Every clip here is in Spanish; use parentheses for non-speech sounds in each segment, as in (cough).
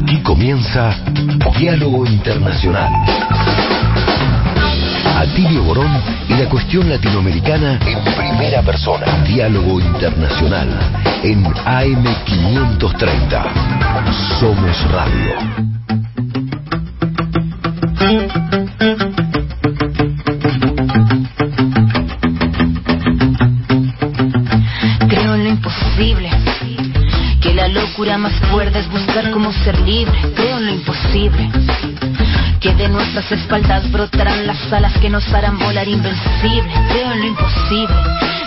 Aquí comienza Diálogo Internacional. Atilio Borón y la cuestión latinoamericana en primera persona. Diálogo Internacional en AM530. Somos Radio. Más fuerte es buscar cómo ser libre. Creo en lo imposible. Que de nuestras espaldas brotarán las alas que nos harán volar invencible. Creo en lo imposible.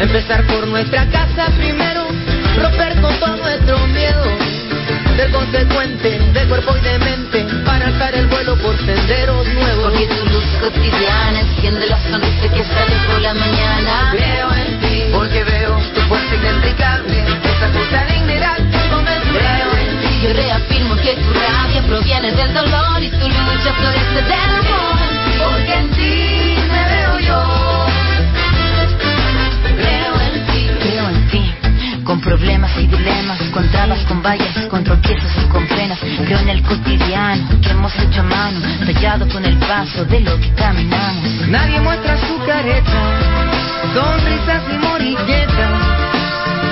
Empezar por nuestra casa primero, romper con todo nuestro miedo, ser consecuente de cuerpo y de mente para alzar el vuelo por senderos nuevos. Porque tu luz cotidiana enciende la sonrisa que sale por la mañana. Creo en ti, porque veo tu fuerza inexplicable, esa justa dignidad que. Creo en ti, yo reafirmo que tu rabia proviene del dolor y tu lucha florece del amor. Porque en ti Con problemas y dilemas, con trabas, con vallas, con tropiezos y con penas. Creo en el cotidiano que hemos hecho a mano, tallado con el paso de lo que caminamos. Nadie muestra su careta, sonrisas y morilletas.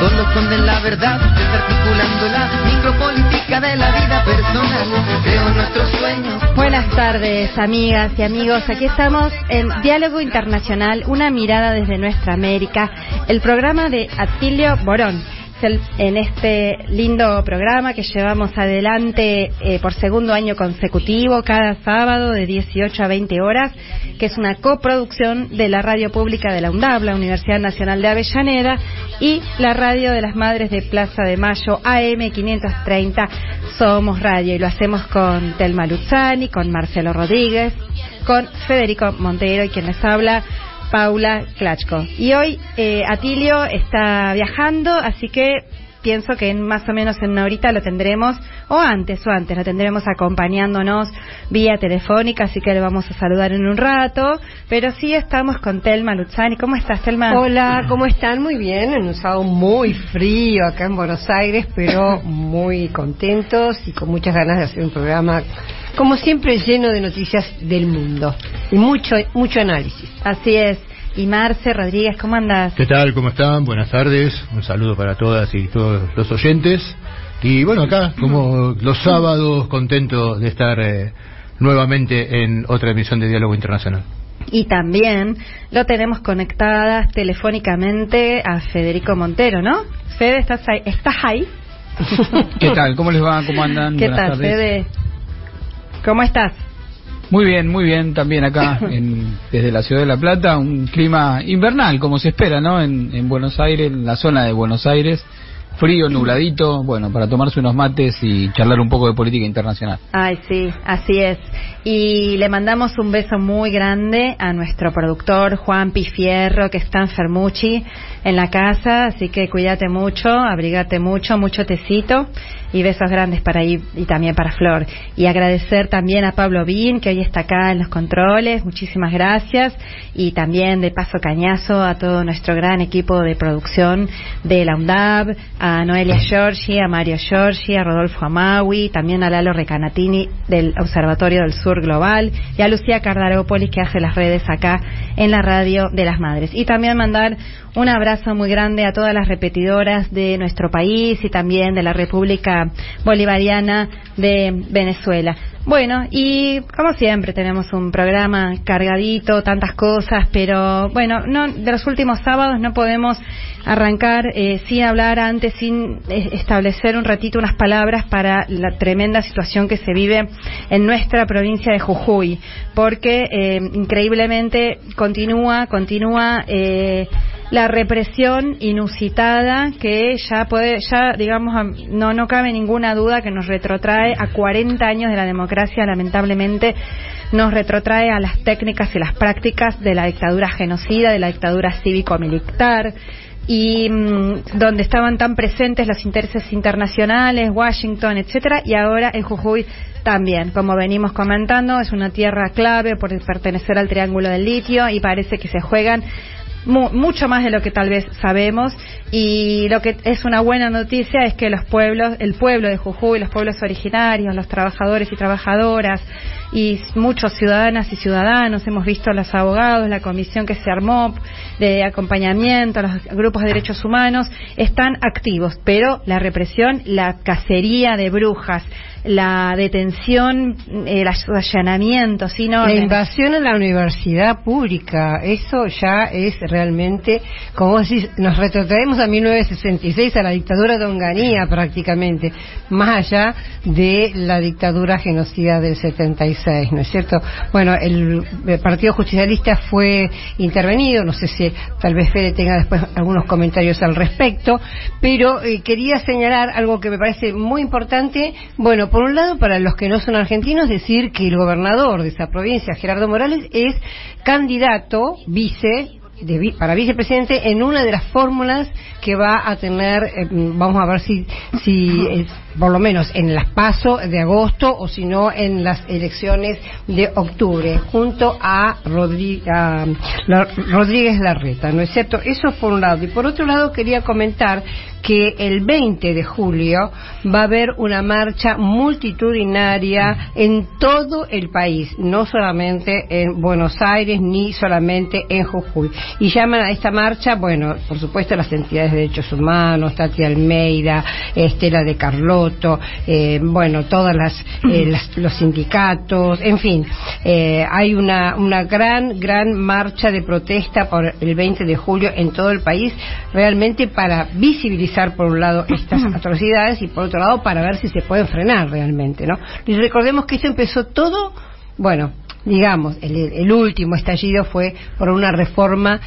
Solo esconden la verdad, desarticulando la micropolítica de la vida personal. Creo nuestros sueños. Buenas tardes, amigas y amigos. Aquí estamos en Diálogo Internacional, una mirada desde nuestra América, el programa de Atilio Borón. En este lindo programa que llevamos adelante eh, por segundo año consecutivo, cada sábado de 18 a 20 horas, que es una coproducción de la radio pública de la UNDAB, la Universidad Nacional de Avellaneda, y la radio de las Madres de Plaza de Mayo, AM 530, Somos Radio, y lo hacemos con Telma Luzzani, con Marcelo Rodríguez, con Federico Montero y quien les habla, Paula Klachko. Y hoy eh, Atilio está viajando, así que pienso que en más o menos en una horita lo tendremos, o antes o antes, lo tendremos acompañándonos vía telefónica, así que le vamos a saludar en un rato. Pero sí estamos con Telma Luzzani. ¿Cómo estás, Telma? Hola, ¿cómo están? Muy bien, en un sábado muy frío acá en Buenos Aires, pero muy contentos y con muchas ganas de hacer un programa, como siempre, lleno de noticias del mundo y mucho, mucho análisis. Así es. Y Marce Rodríguez, ¿cómo andas? ¿Qué tal? ¿Cómo están? Buenas tardes. Un saludo para todas y todos los oyentes. Y bueno, acá, como los sábados, contento de estar eh, nuevamente en otra emisión de Diálogo Internacional. Y también lo tenemos conectadas telefónicamente a Federico Montero, ¿no? Fede, ¿estás ahí? ¿Estás ahí? (laughs) ¿Qué tal? ¿Cómo les va? ¿Cómo andan? ¿Qué Buenas tal, tardes. Fede? ¿Cómo estás? Muy bien, muy bien. También acá, (laughs) en- desde la ciudad de La Plata, un clima invernal, como se espera, ¿no? En, en Buenos Aires, en la zona de Buenos Aires. Frío, nubladito, bueno, para tomarse unos mates y charlar un poco de política internacional. Ay, sí, así es. Y le mandamos un beso muy grande a nuestro productor Juan Pifierro, que está en Fermucci en la casa, así que cuídate mucho, abrigate mucho, mucho tecito y besos grandes para ahí y también para Flor. Y agradecer también a Pablo Bin, que hoy está acá en los controles, muchísimas gracias. Y también de paso cañazo a todo nuestro gran equipo de producción de la UNDAB, a Noelia Giorgi, a Mario Giorgi, a Rodolfo Amawi, también a Lalo Recanatini del Observatorio del Sur Global y a Lucía Cardarópolis que hace las redes acá en la radio de las madres. Y también mandar un abrazo muy grande a todas las repetidoras de nuestro país y también de la República Bolivariana de Venezuela. Bueno, y como siempre tenemos un programa cargadito, tantas cosas, pero bueno, no de los últimos sábados no podemos arrancar eh, sin hablar antes, sin eh, establecer un ratito unas palabras para la tremenda situación que se vive en nuestra provincia de Jujuy, porque eh, increíblemente continúa, continúa eh, la represión inusitada que ya puede, ya digamos, no, no cabe ninguna duda que nos retrotrae a 40 años de la democracia, lamentablemente nos retrotrae a las técnicas y las prácticas de la dictadura genocida, de la dictadura cívico-militar, y mm, donde estaban tan presentes los intereses internacionales, Washington, etcétera, y ahora en Jujuy también, como venimos comentando, es una tierra clave por pertenecer al Triángulo del Litio y parece que se juegan mucho más de lo que tal vez sabemos. Y lo que es una buena noticia es que los pueblos, el pueblo de Jujuy, los pueblos originarios, los trabajadores y trabajadoras y muchos ciudadanas y ciudadanos, hemos visto a los abogados, la comisión que se armó de acompañamiento, los grupos de derechos humanos, están activos, pero la represión, la cacería de brujas, la detención, el allanamiento, sino la invasión a la universidad pública, eso ya es realmente, como decís, nos retrotraemos a 1966 a la dictadura de Onganía prácticamente, más allá de la dictadura genocida del 76, ¿no es cierto? Bueno, el, Partido Justicialista fue intervenido, no sé si tal vez Fede tenga después algunos comentarios al respecto, pero eh, quería señalar algo que me parece muy importante, bueno, por un lado, para los que no son argentinos, decir que el gobernador de esa provincia, Gerardo Morales, es candidato vice para vicepresidente en una de las fórmulas que va a tener, eh, vamos a ver si, si (laughs) por lo menos en las PASO de agosto o si no en las elecciones de octubre, junto a, Rodríguez Larreta, ¿no es cierto? Eso por un lado. Y por otro lado quería comentar que el 20 de julio va a haber una marcha multitudinaria en todo el país, no solamente en Buenos Aires ni solamente en Jujuy. Y llaman a esta marcha, bueno, por supuesto las entidades de derechos humanos, Tati Almeida, Estela de Carlotto, eh, bueno, todas eh, (laughs) las, los sindicatos, en fin, eh, hay una, una gran, gran marcha de protesta por el 20 de julio en todo el país, realmente para visibilizar por un lado estas atrocidades y por otro lado para ver si se pueden frenar realmente, ¿no? Y recordemos que esto empezó todo, bueno, digamos, el, último estallido fue por una reforma,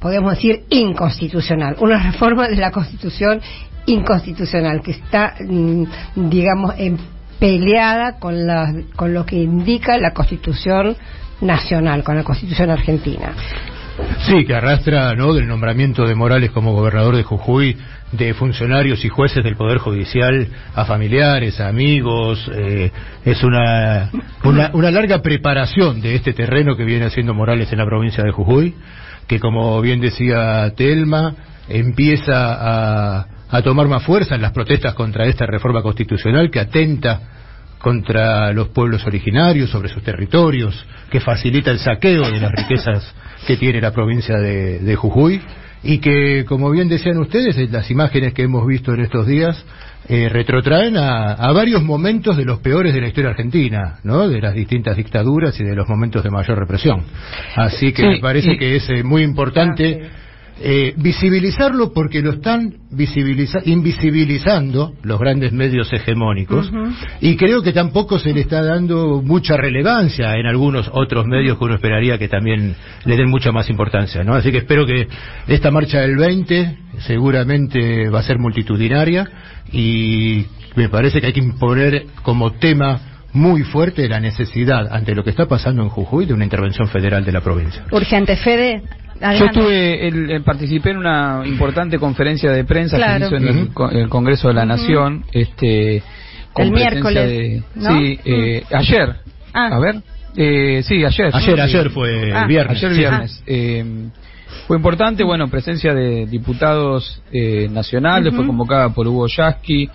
podemos decir, inconstitucional, una reforma de la Constitución inconstitucional que está, mm, digamos, en peleada con, la, con lo que indica la Constitución nacional, con la Constitución argentina. Sí, que arrastra, ¿no?, del nombramiento de Morales como gobernador de Jujuy de funcionarios y jueces del Poder Judicial a familiares, a amigos. Eh, es una, una, larga preparación de este terreno que viene haciendo Morales en la provincia de Jujuy, que como bien decía Telma, empieza a, a tomar más fuerza en las protestas contra esta reforma constitucional que atenta contra los pueblos originarios, sobre sus territorios, que facilita el saqueo de las riquezas que tiene la provincia de, de Jujuy. Y que, como bien decían ustedes, las imágenes que hemos visto en estos días eh, retrotraen a, varios momentos de los peores de la historia argentina, ¿no? De las distintas dictaduras y de los momentos de mayor represión. Así que me parece que es eh, muy importante eh, visibilizarlo porque lo están invisibilizando los grandes medios hegemónicos y creo que tampoco se le está dando mucha relevancia en algunos otros medios que uno esperaría que también le den mucha más importancia, ¿no? Así que espero que esta marcha del 20 seguramente va a ser multitudinaria y me parece que hay que imponer como tema muy fuerte la necesidad, ante lo que está pasando en Jujuy, de una intervención federal de la provincia. Urgente, Fede. Yo estuve, el, participé en una importante conferencia de prensa que hizo en el, Congreso de la Nación, este, con el miércoles, sí, eh, ayer, ah. a ver, eh, sí, ayer, ayer, ayer fue ah. viernes, ayer viernes. Eh, fue importante, bueno, presencia de diputados eh, nacionales, fue convocada por Hugo Yasky,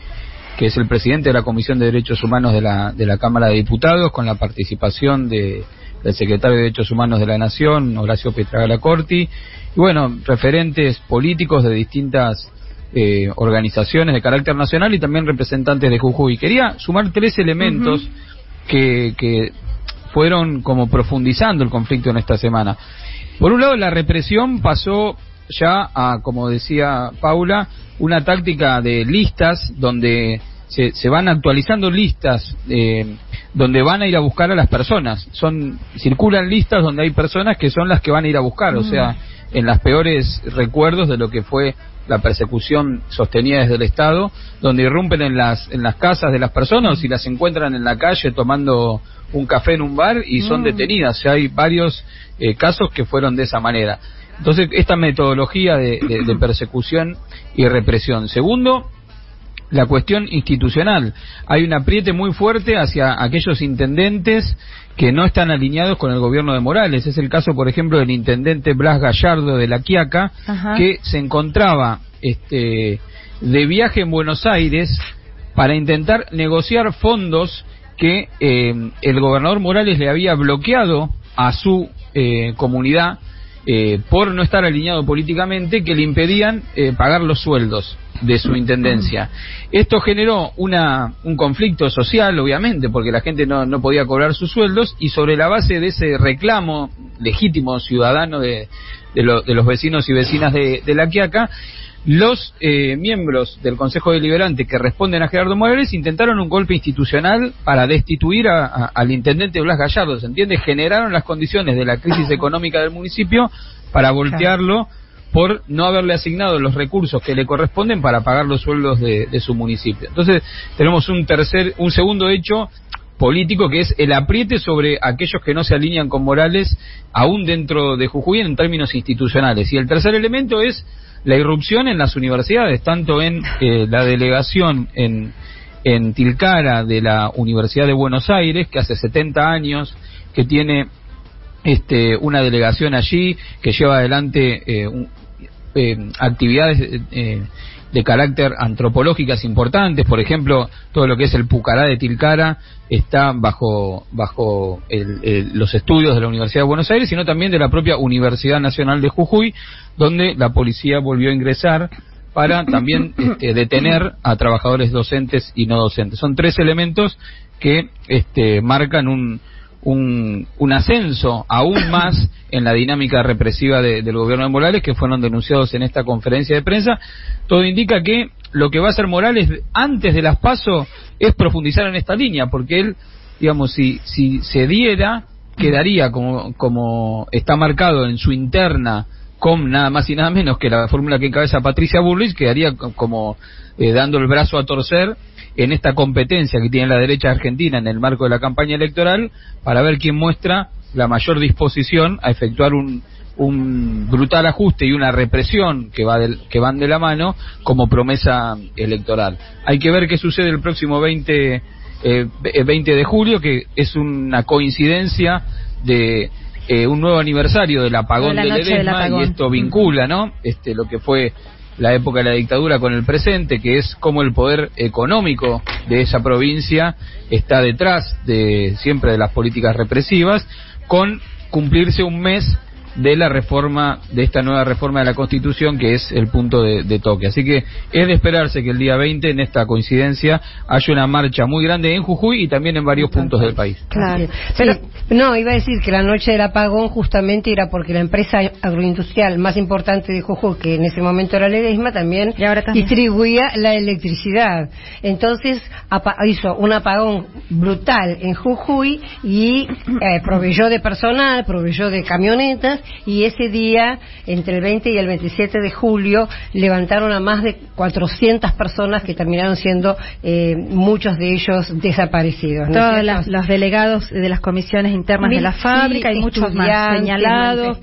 que es el presidente de la Comisión de Derechos Humanos de la, de la Cámara de Diputados, con la participación de del secretario de Derechos Humanos de la Nación, Horacio Petragala Corti, y bueno, referentes políticos de distintas eh, organizaciones de carácter nacional y también representantes de Jujuy. Quería sumar tres elementos que, que fueron como profundizando el conflicto en esta semana. Por un lado, la represión pasó ya a, como decía Paula, una táctica de listas donde se, se van actualizando listas eh, donde van a ir a buscar a las personas. Son circulan listas donde hay personas que son las que van a ir a buscar, o sea, en las peores recuerdos de lo que fue la persecución sostenida desde el Estado, donde irrumpen en las en las casas de las personas y las encuentran en la calle tomando un café en un bar y son detenidas. O sea, hay varios eh, casos que fueron de esa manera. Entonces, esta metodología de, de- de persecución y represión. Segundo, la cuestión institucional. Hay un apriete muy fuerte hacia aquellos intendentes que no están alineados con el gobierno de Morales. Es el caso, por ejemplo, del intendente Blas Gallardo de La Quiaca, Ajá. que se encontraba este, de viaje en Buenos Aires para intentar negociar fondos que eh, el gobernador Morales le había bloqueado a su eh, comunidad eh, por no estar alineado políticamente que le impedían eh, pagar los sueldos de su intendencia. Esto generó una, un conflicto social, obviamente, porque la gente no, no podía cobrar sus sueldos y sobre la base de ese reclamo legítimo ciudadano de, de, lo- de los vecinos y vecinas de, de La Quiaca, los eh, miembros del Consejo Deliberante que responden a Gerardo Morales intentaron un golpe institucional para destituir a- a- al intendente Blas Gallardo, ¿se entiende? Generaron las condiciones de la crisis económica del municipio para voltearlo por no haberle asignado los recursos que le corresponden para pagar los sueldos de, de su municipio. Entonces, tenemos un tercer, un segundo hecho político que es el apriete sobre aquellos que no se alinean con Morales aún dentro de Jujuy en términos institucionales. Y el tercer elemento es la irrupción en las universidades, tanto en eh, la delegación en, en Tilcara de la Universidad de Buenos Aires, que hace 70 años que tiene este, una delegación allí que lleva adelante eh, un- eh, actividades eh, eh, de carácter antropológicas importantes, por ejemplo, todo lo que es el Pucará de Tilcara está bajo bajo el- el- los estudios de la Universidad de Buenos Aires, sino también de la propia Universidad Nacional de Jujuy, donde la policía volvió a ingresar para también (coughs) este, detener a trabajadores docentes y no docentes. Son tres elementos que este, marcan un, un, un ascenso aún (coughs) más en la dinámica represiva de- del gobierno de Morales que fueron denunciados en esta conferencia de prensa. Todo indica que lo que va a hacer Morales antes de las PASO es profundizar en esta línea, porque él, digamos, si, si se diera, quedaría como, como está marcado en su interna con nada más y nada menos que la fórmula que encabeza Patricia Burrich, quedaría co- como eh, dando el brazo a torcer en esta competencia que tiene la derecha argentina en el marco de la campaña electoral para ver quién muestra la mayor disposición a efectuar un, un brutal ajuste y una represión que, va del- que van de la mano como promesa electoral. Hay que ver qué sucede el próximo 20, eh, ve- 20 de julio, que es una coincidencia de eh, un nuevo aniversario del apagón De la de noche del Ledesma apagón. y esto vincula, ¿no? Este, lo que fue la época de la dictadura con el presente, que es como el poder económico de esa provincia está detrás de siempre de las políticas represivas, con cumplirse un mes de la reforma, de esta nueva reforma de la Constitución, que es el punto de, de toque. Así que es de esperarse que el día 20, en esta coincidencia, haya una marcha muy grande en Jujuy y también en varios puntos del país. Claro. Pero, no, iba a decir que la noche del apagón justamente era porque la empresa agroindustrial más importante de Jujuy, que en ese momento era Ledesma, también, Y ahora también. distribuía la electricidad. Entonces apa- hizo un apagón brutal en Jujuy y eh, proveyó de personal, proveyó de camionetas y ese día, entre el 20 y el 27 de julio, levantaron a más de 400 personas que terminaron siendo eh, muchos de ellos desaparecidos. ¿no es Todos los delegados de las comisiones internas de la Sí, fábrica y muchos más señalados.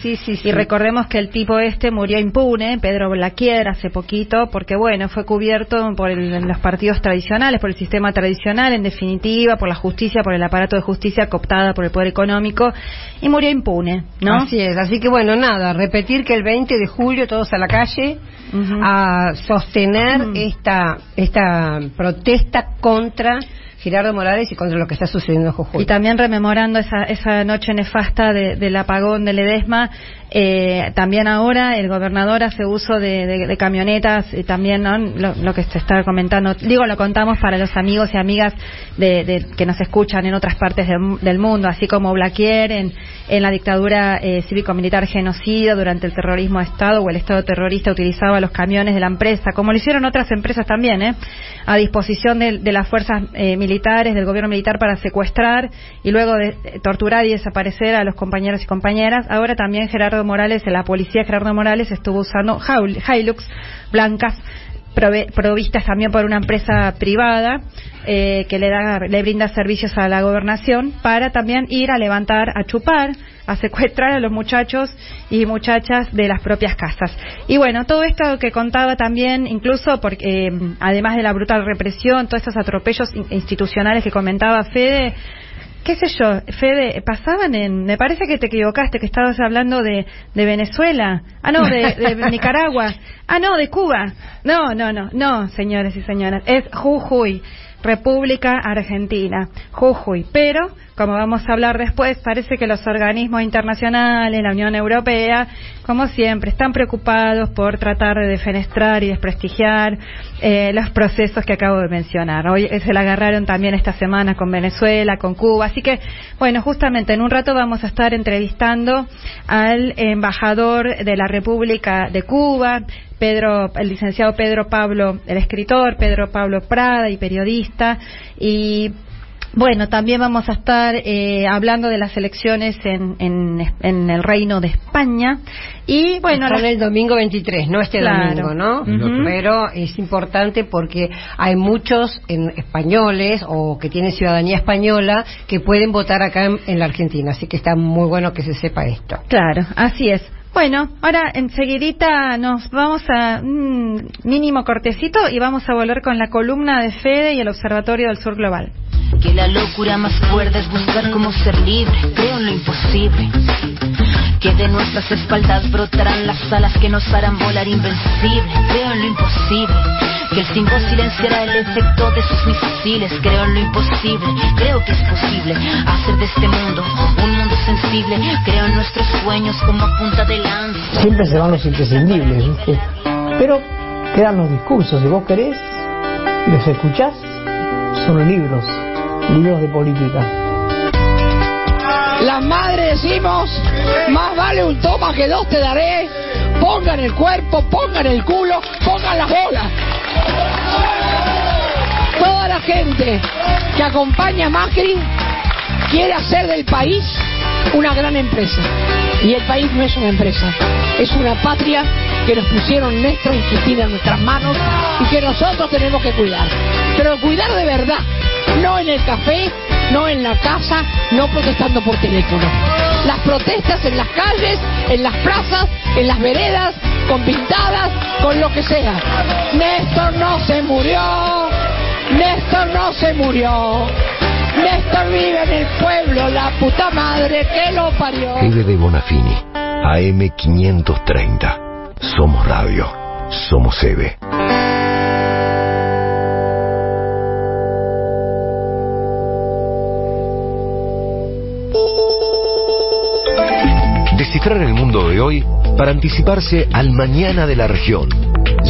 sí, sí, sí. Y recordemos que el tipo este murió impune, Pedro Blaquier, hace poquito, porque bueno, fue cubierto por el- los partidos tradicionales, por el sistema tradicional, en definitiva, por la justicia, por el aparato de justicia cooptada por el poder económico, y murió impune, ¿no? Así es, así que bueno, nada, repetir que el 20 de julio todos a la calle a sostener Mm. esta esta protesta contra Gerardo Morales y contra lo que está sucediendo en Jujuy. Y también rememorando esa, esa noche nefasta de- del apagón de Ledesma, eh, también ahora el gobernador hace uso de, camionetas, y también ¿no? lo, que se está comentando, digo, lo contamos para los amigos y amigas de, que nos escuchan en otras partes del, mundo, así como Blaquier en, la dictadura eh, cívico-militar genocida durante el terrorismo de Estado o el Estado terrorista utilizaba los camiones de la empresa, como lo hicieron otras empresas también, ¿eh? a disposición de, de las fuerzas eh, militares militares, del gobierno militar para secuestrar y luego de, torturar y desaparecer a los compañeros y compañeras. Ahora también Gerardo Morales, la policía Gerardo Morales estuvo usando Hilux blancas provistas también por una empresa privada eh, que le da le brinda servicios a la gobernación para también ir a levantar a chupar a secuestrar a los muchachos y muchachas de las propias casas y bueno todo esto que contaba también incluso porque eh, además de la brutal represión todos estos atropellos institucionales que comentaba Fede qué sé yo, Fede, pasaban en, me parece que te equivocaste, que estabas hablando de, de Venezuela, ah no, de, de (laughs) Nicaragua, ah no, de Cuba, no, no, no, no, señores y señoras, es Jujuy. República Argentina, Jujuy. Pero, como vamos a hablar después, parece que los organismos internacionales, la Unión Europea, como siempre, están preocupados por tratar de defenestrar y desprestigiar eh, los procesos que acabo de mencionar. Hoy se la agarraron también esta semana con Venezuela, con Cuba. Así que, bueno, justamente en un rato vamos a estar entrevistando al embajador de la República de Cuba, Pedro, el licenciado Pedro Pablo, el escritor Pedro Pablo Prada y periodista, y bueno, también vamos a estar eh, hablando de las elecciones en, en, el Reino de España. Y bueno, Son el domingo 23, no este domingo, ¿no? Pero es importante porque hay muchos españoles o que tienen ciudadanía española que pueden votar acá en la Argentina. Así que está muy bueno que se sepa esto. Claro, así es. Bueno, ahora enseguidita nos vamos a un mínimo cortecito y vamos a volver con la columna de Fede y el Observatorio del Sur Global. Que la locura más fuerte es buscar cómo ser libre, creo en lo imposible. Que de nuestras espaldas brotarán las alas que nos harán volar invencible, creo en lo imposible que el 5 silenciará el efecto de sus misiles. Creo en lo imposible, creo que es posible hacer de este mundo un mundo sensible. Creo en nuestros sueños como punta de lanza. Siempre se van los imprescindibles, ¿viste? Pero quedan los discursos. Si vos querés los escuchás, son libros, libros de política. Las madres decimos, más vale un toma que dos te daré. Pongan el cuerpo, pongan el culo, pongan las bolas. Toda la gente que acompaña a Macri quiere hacer del país una gran empresa. Y el país no es una empresa, es una patria que nos pusieron Néstor y Cristina en nuestras manos y que nosotros tenemos que cuidar. Pero cuidar de verdad, no en el café, no en la casa, no protestando por teléfono. Las protestas en las calles, en las plazas, en las veredas, con pintadas, con lo que sea. Néstor no se murió, Néstor no se murió. Néstor vive en el pueblo, la puta madre que lo parió. Fede de Bonafini, AM530. Somos radio, somos Eve. Descifrar el mundo de hoy para anticiparse al mañana de la región.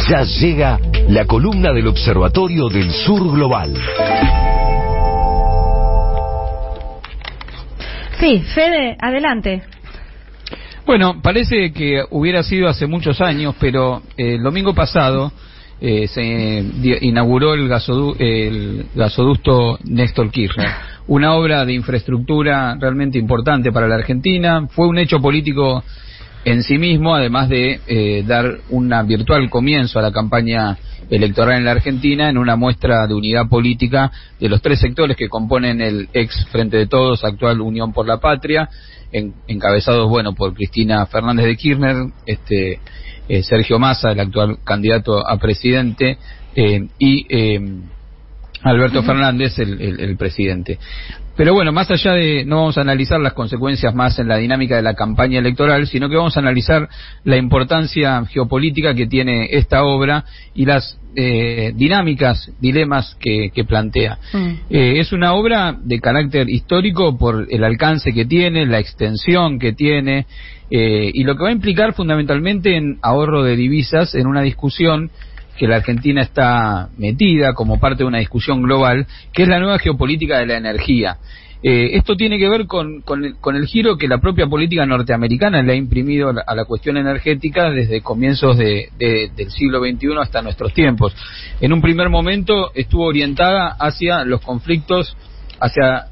Ya llega la columna del Observatorio del Sur Global. Sí, Fede, adelante. Bueno, parece que hubiera sido hace muchos años, pero eh, el domingo pasado eh, se inauguró el, el gasoducto Néstor Kirchner, una obra de infraestructura realmente importante para la Argentina. Fue un hecho político en sí mismo, además de eh, dar un virtual comienzo a la campaña electoral en la Argentina en una muestra de unidad política de los tres sectores que componen el ex Frente de Todos, actual Unión por la Patria, encabezados, bueno, por Cristina Fernández de Kirchner, este, eh, Sergio Massa, el actual candidato a presidente, eh, y Alberto Fernández, el, presidente. Pero bueno, más allá de, no vamos a analizar las consecuencias más en la dinámica de la campaña electoral, sino que vamos a analizar la importancia geopolítica que tiene esta obra y las eh, dinámicas, dilemas que, plantea. Mm. Eh, es una obra de carácter histórico por el alcance que tiene, la extensión que tiene, eh, y lo que va a implicar fundamentalmente en ahorro de divisas en una discusión que la Argentina está metida como parte de una discusión global, que es la nueva geopolítica de la energía. Eh, esto tiene que ver con, con, el, giro que la propia política norteamericana le ha imprimido a la, cuestión energética desde comienzos de, del siglo XXI hasta nuestros tiempos. En un primer momento estuvo orientada hacia los conflictos, hacia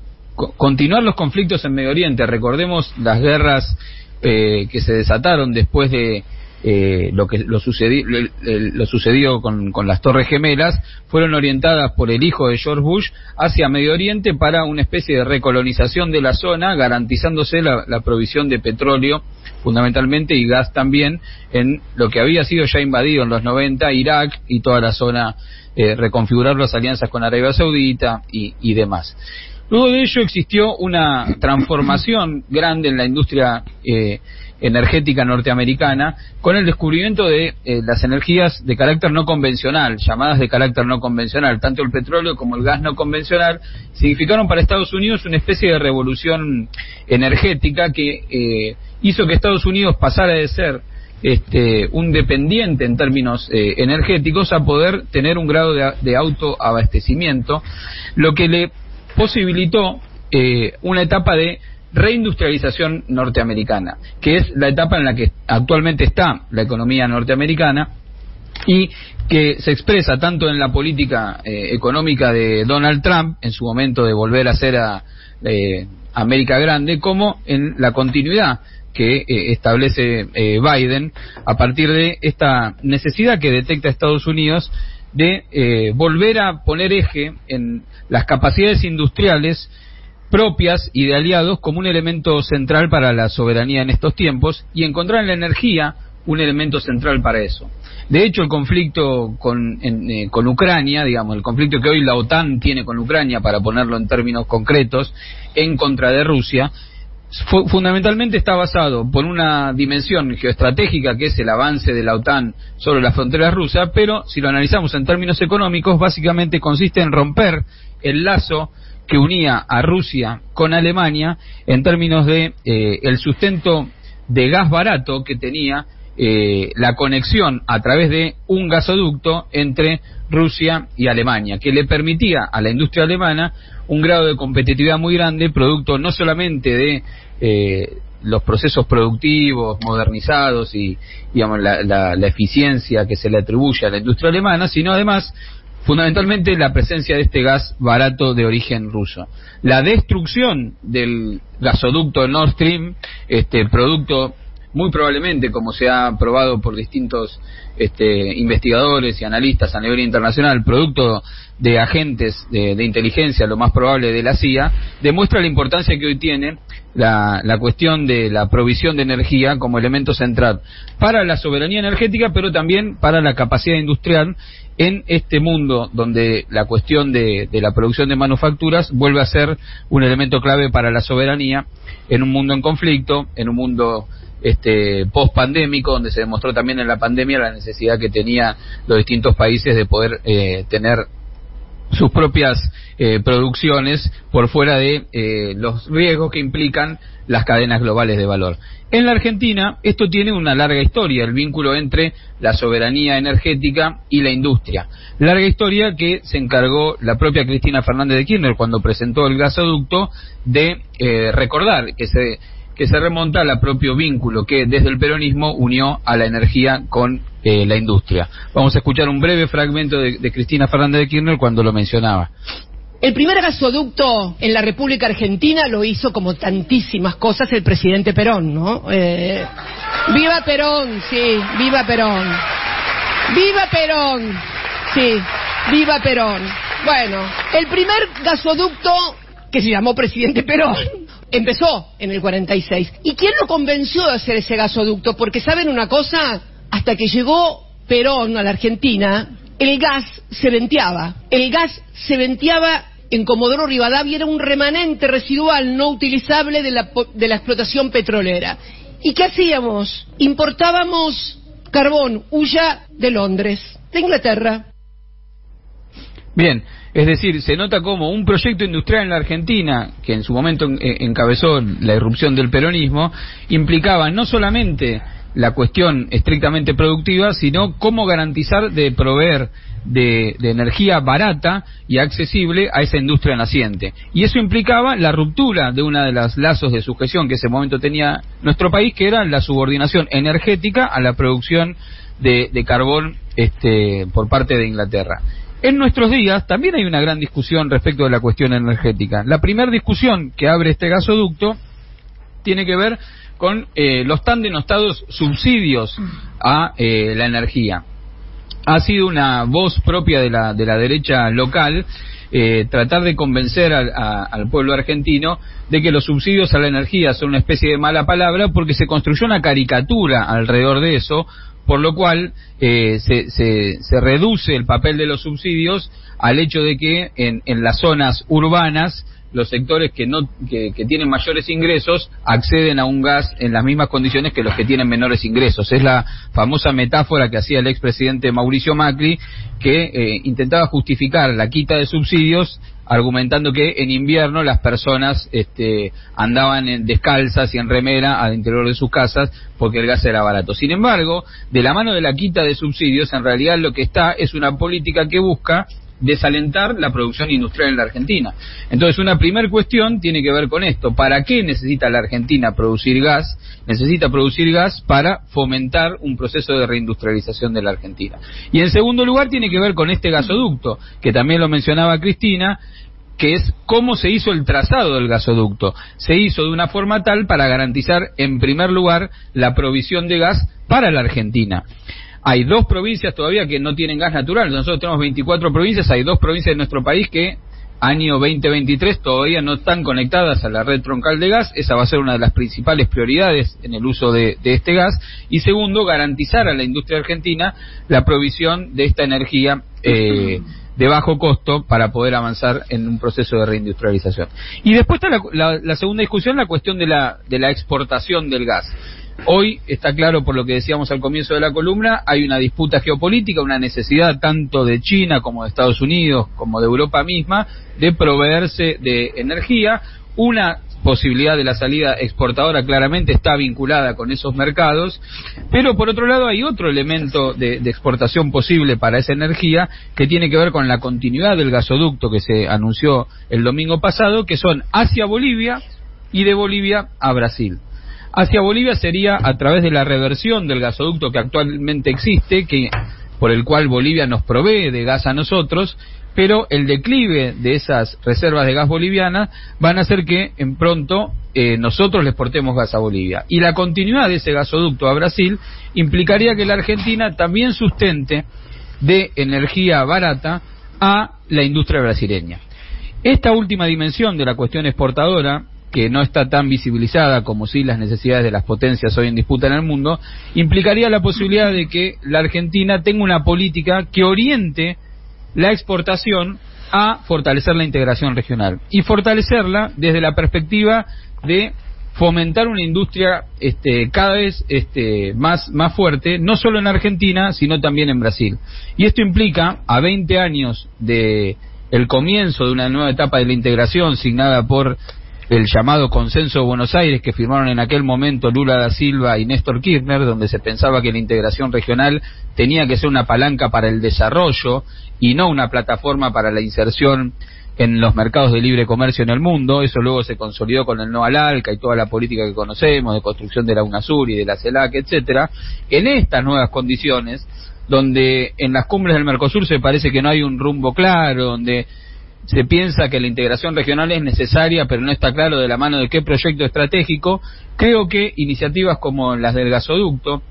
continuar los conflictos en Medio Oriente. Recordemos las guerras eh, que se desataron después de eh, lo que lo sucedió, lo, sucedió con, con, las Torres Gemelas fueron orientadas por el hijo de George Bush hacia Medio Oriente para una especie de recolonización de la zona, garantizándose la, la provisión de petróleo fundamentalmente y gas también en lo que había sido ya invadido en los 90 Irak y toda la zona eh, reconfigurar las alianzas con Arabia Saudita y, y demás. Luego de ello existió una transformación grande en la industria eh, energética norteamericana con el descubrimiento de eh, las energías de carácter no convencional, llamadas de carácter no convencional. Tanto el petróleo como el gas no convencional significaron para Estados Unidos una especie de revolución energética que eh, hizo que Estados Unidos pasara de ser este, un dependiente en términos eh, energéticos a poder tener un grado de, de autoabastecimiento, lo que le posibilitó eh, una etapa de reindustrialización norteamericana, que es la etapa en la que actualmente está la economía norteamericana y que se expresa tanto en la política eh, económica de Donald Trump, en su momento de volver a ser a eh, América Grande, como en la continuidad que establece Biden a partir de esta necesidad que detecta Estados Unidos de volver a poner eje en las capacidades industriales propias y de aliados como un elemento central para la soberanía en estos tiempos y encontrar en la energía un elemento central para eso. De hecho, el conflicto con, eh, con Ucrania, digamos, el conflicto que hoy la OTAN tiene con Ucrania, para ponerlo en términos concretos, en contra de Rusia, fundamentalmente está basado por una dimensión geoestratégica que es el avance de la OTAN sobre las fronteras rusas, pero si lo analizamos en términos económicos, básicamente consiste en romper el lazo que unía a Rusia con Alemania en términos de eh, el sustento de gas barato que tenía eh, la conexión a través de un gasoducto entre Rusia y Alemania, que le permitía a la industria alemana un grado de competitividad muy grande, producto no solamente de eh, los procesos productivos modernizados y digamos la, la, eficiencia que se le atribuye a la industria alemana, sino además fundamentalmente la presencia de este gas barato de origen ruso. La destrucción del gasoducto Nord Stream, este producto muy probablemente, como se ha probado por distintos este, investigadores y analistas a nivel internacional, producto de agentes de, inteligencia, lo más probable de la CIA, demuestra la importancia que hoy tiene la, la, cuestión de la provisión de energía como elemento central para la soberanía energética, pero también para la capacidad industrial en este mundo donde la cuestión de, de, la producción de manufacturas vuelve a ser un elemento clave para la soberanía en un mundo en conflicto, en un mundo este, post pandémico, donde se demostró también en la pandemia la necesidad que tenía los distintos países de poder eh, tener sus propias eh, producciones por fuera de eh, los riesgos que implican las cadenas globales de valor. En la Argentina esto tiene una larga historia, el vínculo entre la soberanía energética y la industria. Larga historia que se encargó la propia Cristina Fernández de Kirchner cuando presentó el gasoducto de eh, recordar que se que se remonta al propio vínculo que desde el peronismo unió a la energía con eh, la industria. Vamos a escuchar un breve fragmento de, Cristina Fernández de Kirchner cuando lo mencionaba. El primer gasoducto en la República Argentina lo hizo como tantísimas cosas el presidente Perón, ¿no? Eh, viva Perón, sí, viva Perón. Viva Perón, sí, viva Perón. Bueno, el primer gasoducto que se llamó presidente Perón empezó en el 46. ¿Y quién lo convenció de hacer ese gasoducto? Porque saben una cosa, hasta que llegó Perón a la Argentina, el gas se venteaba. El gas se venteaba en Comodoro Rivadavia, era un remanente residual no utilizable de la, de la explotación petrolera. ¿Y qué hacíamos? Importábamos carbón, huya de Londres, de Inglaterra. Bien, Es decir, se nota como un proyecto industrial en la Argentina, que en su momento encabezó la irrupción del peronismo, implicaba no solamente la cuestión estrictamente productiva, sino cómo garantizar de proveer de, energía barata y accesible a esa industria naciente. Y eso implicaba la ruptura de una de las lazos de sujeción que ese momento tenía nuestro país, que era la subordinación energética a la producción de, de carbón este, por parte de Inglaterra. En nuestros días también hay una gran discusión respecto de la cuestión energética. La primera discusión que abre este gasoducto tiene que ver con eh, los tan denostados subsidios a eh, la energía. Ha sido una voz propia de la, de la derecha local eh, tratar de convencer al pueblo argentino de que los subsidios a la energía son una especie de mala palabra porque se construyó una caricatura alrededor de eso, por lo cual se, se, se, reduce el papel de los subsidios al hecho de que en, en las zonas urbanas los sectores que no que, tienen mayores ingresos acceden a un gas en las mismas condiciones que los que tienen menores ingresos. Es la famosa metáfora que hacía el expresidente Mauricio Macri, que eh, intentaba justificar la quita de subsidios argumentando que en invierno las personas este, andaban en descalzas y en remera al interior de sus casas porque el gas era barato. Sin embargo, de la mano de la quita de subsidios, en realidad lo que está es una política que busca desalentar la producción industrial en la Argentina. Entonces, una primera cuestión tiene que ver con esto. ¿Para qué necesita la Argentina producir gas? Necesita producir gas para fomentar un proceso de reindustrialización de la Argentina. Y en segundo lugar, tiene que ver con este gasoducto, que también lo mencionaba Cristina, que es cómo se hizo el trazado del gasoducto. Se hizo de una forma tal para garantizar, en primer lugar, la provisión de gas para la Argentina. Hay dos provincias todavía que no tienen gas natural. Nosotros tenemos 24 provincias, hay dos provincias de nuestro país que año 2023 todavía no están conectadas a la red troncal de gas. Esa va a ser una de las principales prioridades en el uso de, este gas. Y segundo, garantizar a la industria argentina la provisión de esta energía. Eh, de bajo costo para poder avanzar en un proceso de reindustrialización. Y después está la, la segunda discusión, la cuestión de la, de la exportación del gas. Hoy está claro, por lo que decíamos al comienzo de la columna, hay una disputa geopolítica, una necesidad tanto de China como de Estados Unidos, como de Europa misma, de proveerse de energía. Una posibilidad de la salida exportadora claramente está vinculada con esos mercados, pero por otro lado hay otro elemento de, exportación posible para esa energía que tiene que ver con la continuidad del gasoducto que se anunció el domingo pasado, que son hacia Bolivia y de Bolivia a Brasil. Hacia Bolivia sería a través de la reversión del gasoducto que actualmente existe, que por el cual Bolivia nos provee de gas a nosotros, pero el declive de esas reservas de gas boliviana van a hacer que en pronto eh, nosotros le exportemos gas a Bolivia. Y la continuidad de ese gasoducto a Brasil implicaría que la Argentina también sustente de energía barata a la industria brasileña. Esta última dimensión de la cuestión exportadora que no está tan visibilizada como si las necesidades de las potencias hoy en disputa en el mundo, implicaría la posibilidad de que la Argentina tenga una política que oriente la exportación a fortalecer la integración regional y fortalecerla desde la perspectiva de fomentar una industria este, cada vez este, más, más fuerte, no solo en Argentina, sino también en Brasil. Y esto implica, a 20 años de el comienzo de una nueva etapa de la integración signada por el llamado Consenso de Buenos Aires que firmaron en aquel momento Lula da Silva y Néstor Kirchner, donde se pensaba que la integración regional tenía que ser una palanca para el desarrollo y no una plataforma para la inserción en los mercados de libre comercio en el mundo. Eso luego se consolidó con el no al ALCA y toda la política que conocemos de construcción de la UNASUR y de la CELAC, etcétera. En estas nuevas condiciones, donde en las cumbres del Mercosur se parece que no hay un rumbo claro, donde se piensa que la integración regional es necesaria, pero no está claro de la mano de qué proyecto estratégico, creo que iniciativas como las del gasoducto,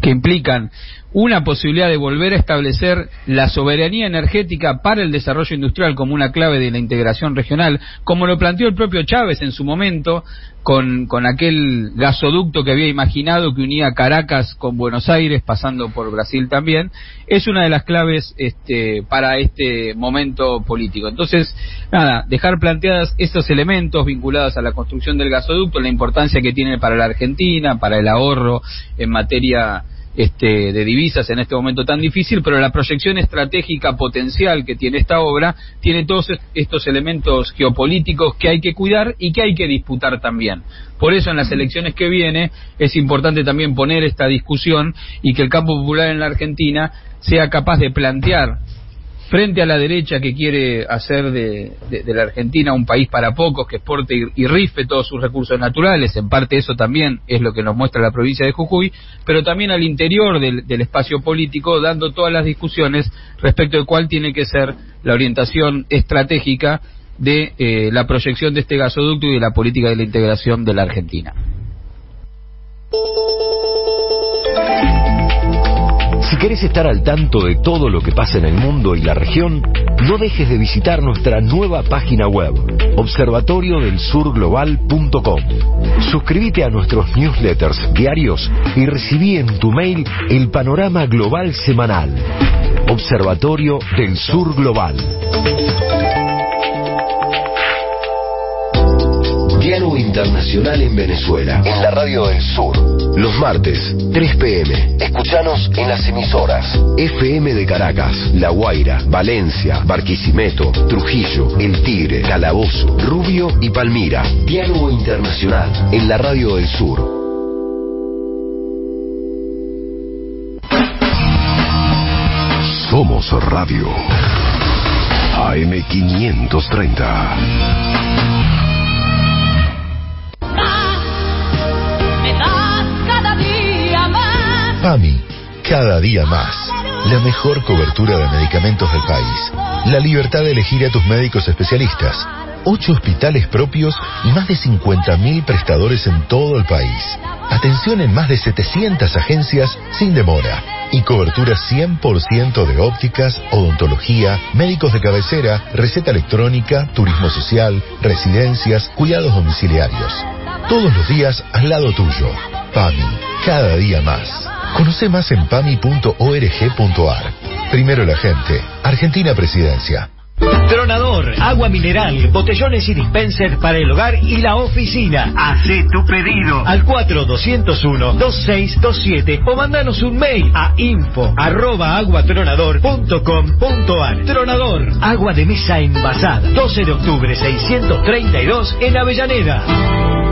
que implican una posibilidad de volver a establecer la soberanía energética para el desarrollo industrial como una clave de la integración regional, como lo planteó el propio Chávez en su momento con, con aquel gasoducto que había imaginado que unía Caracas con Buenos Aires, pasando por Brasil también, es una de las claves este, para este momento político. Entonces, nada, dejar planteadas estos elementos vinculados a la construcción del gasoducto, la importancia que tiene para la Argentina, para el ahorro en materia este, de divisas en este momento tan difícil, pero la proyección estratégica potencial que tiene esta obra tiene todos estos elementos geopolíticos que hay que cuidar y que hay que disputar también. Por eso en las elecciones que viene es importante también poner esta discusión y que el campo popular en la Argentina sea capaz de plantear frente a la derecha que quiere hacer de, la Argentina un país para pocos, que exporte y, rife todos sus recursos naturales, en parte eso también es lo que nos muestra la provincia de Jujuy, pero también al interior del, espacio político, dando todas las discusiones respecto de cuál tiene que ser la orientación estratégica de eh, la proyección de este gasoducto y de la política de la integración de la Argentina. Si querés estar al tanto de todo lo que pasa en el mundo y la región, no dejes de visitar nuestra nueva página web, observatoriodelsurglobal.com. Suscríbete a nuestros newsletters diarios y recibí en tu mail el panorama global semanal. Observatorio del Sur Global. Internacional en Venezuela, en la Radio del Sur. Los martes, 3 pm. Escuchanos en las emisoras FM de Caracas, La Guaira, Valencia, Barquisimeto, Trujillo, El Tigre, Calabozo, Rubio y Palmira. Diálogo Internacional en la Radio del Sur. Somos Radio. AM530. PAMI, cada día más. La mejor cobertura de medicamentos del país. La libertad de elegir a tus médicos especialistas. Ocho hospitales propios y más de 50.000 prestadores en todo el país. Atención en más de 700 agencias sin demora. Y cobertura 100% de ópticas, odontología, médicos de cabecera, receta electrónica, turismo social, residencias, cuidados domiciliarios. Todos los días al lado tuyo. PAMI, cada día más. Conoce más en pami.org.ar. Primero la gente. Argentina Presidencia. Tronador, agua mineral, botellones y dispensers para el hogar y la oficina. Hacé tu pedido al 4201-2627 o mandanos un mail a info arroba aguatronador.com.ar. Tronador, agua de mesa envasada. 12 de octubre 632 en Avellaneda.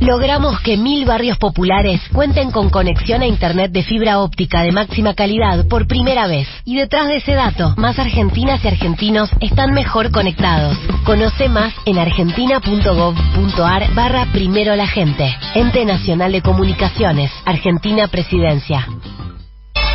Logramos que mil barrios populares cuenten con conexión a Internet de fibra óptica de máxima calidad por primera vez. Y detrás de ese dato, más argentinas y argentinos están mejor conectados. Conoce más en argentina.gov.ar barra primero la gente. Ente Nacional de Comunicaciones, Argentina Presidencia.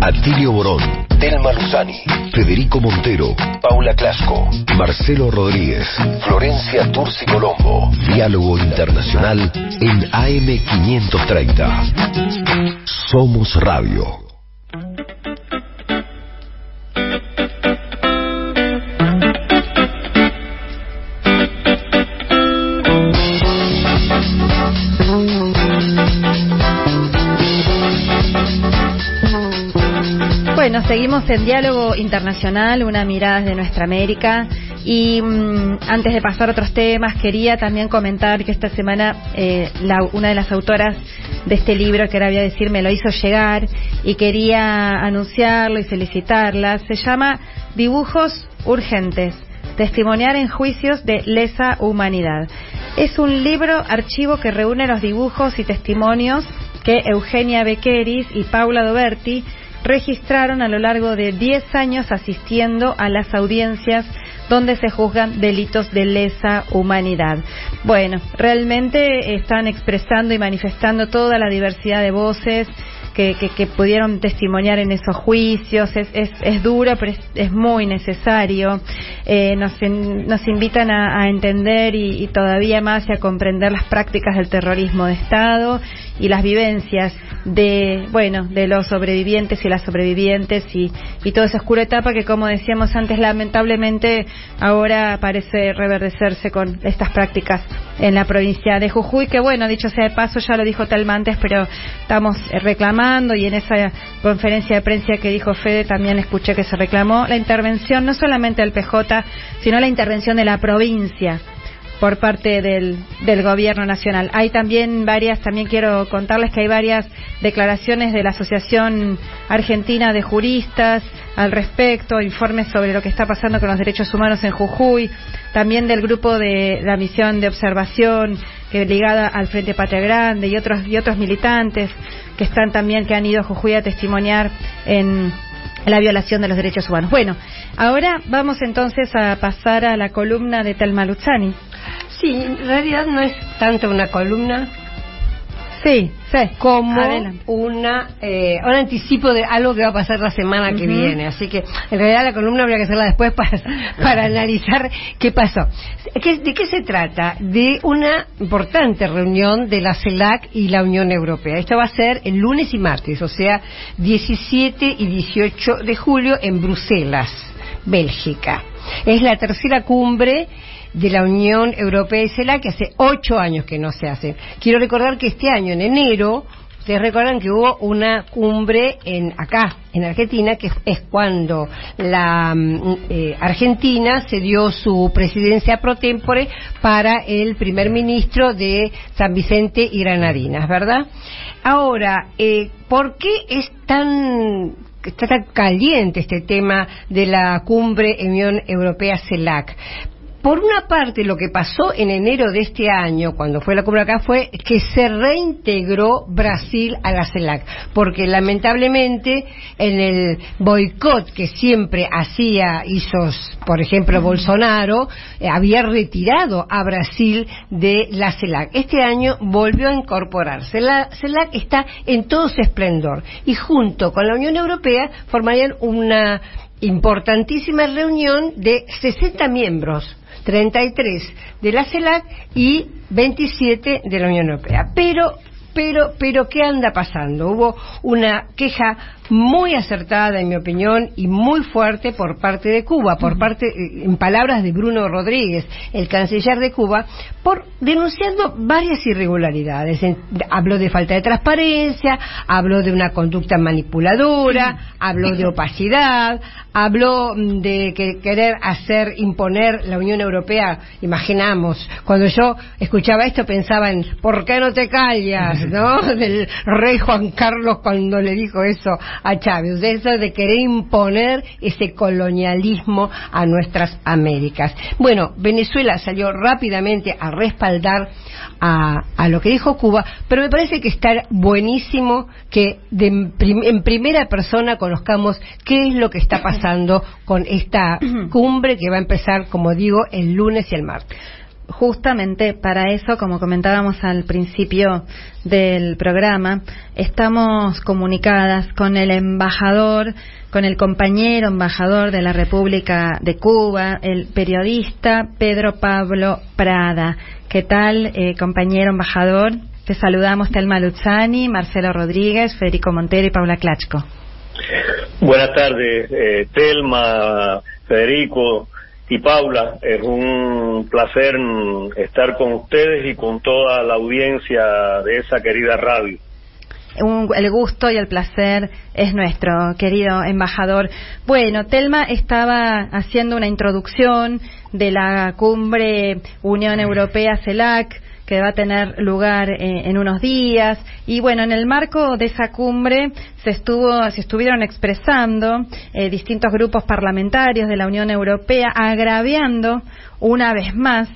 Atilio Borón, Telma Luzani, Federico Montero, Paula Clasco, Marcelo Rodríguez, Florencia Turci Colombo. Diálogo Internacional en AM530. Somos Radio. Bueno, seguimos en Diálogo Internacional, una mirada de nuestra América. Y mm, antes de pasar a otros temas, quería también comentar que esta semana eh, la- una de las autoras de este libro, que ahora voy a decir, me lo hizo llegar y quería anunciarlo y felicitarla. Se llama Dibujos Urgentes. Testimoniar en juicios de lesa humanidad. Es un libro archivo que reúne los dibujos y testimonios que Eugenia Bequeris y Paula Doberti registraron a lo largo de 10 años asistiendo a las audiencias donde se juzgan delitos de lesa humanidad. Bueno, realmente están expresando y manifestando toda la diversidad de voces que, que- que pudieron testimoniar en esos juicios. Es, es, es duro, pero es, es muy necesario. Eh, nos, in- nos invitan a, a entender y, y todavía más y a comprender las prácticas del terrorismo de Estado y las vivencias de, bueno, de los sobrevivientes y las sobrevivientes y, y toda esa oscura etapa que, como decíamos antes, lamentablemente ahora parece reverdecerse con estas prácticas en la provincia de Jujuy, que bueno, dicho sea de paso, ya lo dijo Telma antes, pero estamos eh, reclamando y en esa conferencia de prensa que dijo Fede también escuché que se reclamó la intervención no solamente del PJ, sino la intervención de la provincia por parte del, del gobierno nacional. Hay también varias, también quiero contarles que hay varias declaraciones de la Asociación Argentina de Juristas al respecto, informes sobre lo que está pasando con los derechos humanos en Jujuy, también del grupo de la misión de observación que ligada al Frente Patria Grande y otros y otros militantes que están también que han ido a Jujuy a testimoniar en la violación de los derechos humanos. Bueno, ahora vamos entonces a pasar a la columna de Telma Luzzani. Sí, en realidad no es tanto una columna. Sí, sí. Como Adelante. una, eh, un anticipo de algo que va a pasar la semana que viene. Así que en realidad la columna habría que hacerla después para, (laughs) para analizar qué pasó. ¿Qué- ¿De qué se trata? De una importante reunión de la CELAC y la Unión Europea. Esto va a ser el lunes y martes, o sea, 17 y 18 de julio en Bruselas, Bélgica. Es la tercera cumbre de la Unión Europea y CELAC que hace ocho años que no se hace. Quiero recordar que este año, en enero, ustedes recuerdan que hubo una cumbre en acá, en Argentina, que es cuando la mm, eh, Argentina se dio su presidencia pro tempore para el primer ministro de San Vicente y Granadinas, ¿verdad? Ahora, eh, ¿por qué es tan está tan caliente este tema de la cumbre Unión Europea CELAC? Por una parte, lo que pasó en enero de este año, cuando fue la cumbre acá, fue que se reintegró Brasil a la CELAC, porque lamentablemente en el boicot que siempre hacía, hizo, por ejemplo, Bolsonaro, eh, había retirado a Brasil de la CELAC. Este año volvió a incorporarse. La CELAC está en todo su esplendor y junto con la Unión Europea formarían una importantísima reunión de 60 miembros, 33 de la CELAC y 27 de la Unión Europea. Pero, pero, pero, ¿qué anda pasando? Hubo una queja muy acertada, en mi opinión, y muy fuerte por parte de Cuba, por parte, eh, en palabras de Bruno Rodríguez, el canciller de Cuba, por denunciando varias irregularidades. En- habló de falta de transparencia, habló de una conducta manipuladora, habló de opacidad, habló mm, de que querer hacer imponer la Unión Europea, imaginamos, cuando yo escuchaba esto pensaba en ¿por qué no te callas? (laughs) ¿no? Del rey Juan Carlos cuando le dijo eso a Chávez, de eso de querer imponer ese colonialismo a nuestras Américas. Bueno, Venezuela salió rápidamente a respaldar a, a lo que dijo Cuba, pero me parece que está buenísimo que de en, prim- en primera persona conozcamos qué es lo que está pasando con esta (clears throat) cumbre que va a empezar, como digo, el lunes y el martes. Justamente para eso, como comentábamos al principio del programa, estamos comunicadas con el embajador, con el compañero embajador de la República de Cuba, el periodista Pedro Pablo Prada. ¿Qué tal, eh, compañero embajador? Te saludamos Telma Luzzani, Marcelo Rodríguez, Federico Montero y Paula Clachco. Buenas tardes, eh, Telma, Federico y Paula. Es un placer estar con ustedes y con toda la audiencia de esa querida radio. un- el gusto y el placer es nuestro, querido embajador. Bueno, Telma estaba haciendo una introducción de la cumbre Unión Europea-CELAC que va a tener lugar eh, en unos días. Y bueno en el marco de esa cumbre se estuvo se estuvieron expresando eh, distintos grupos parlamentarios de la Unión Europea agraviando una vez más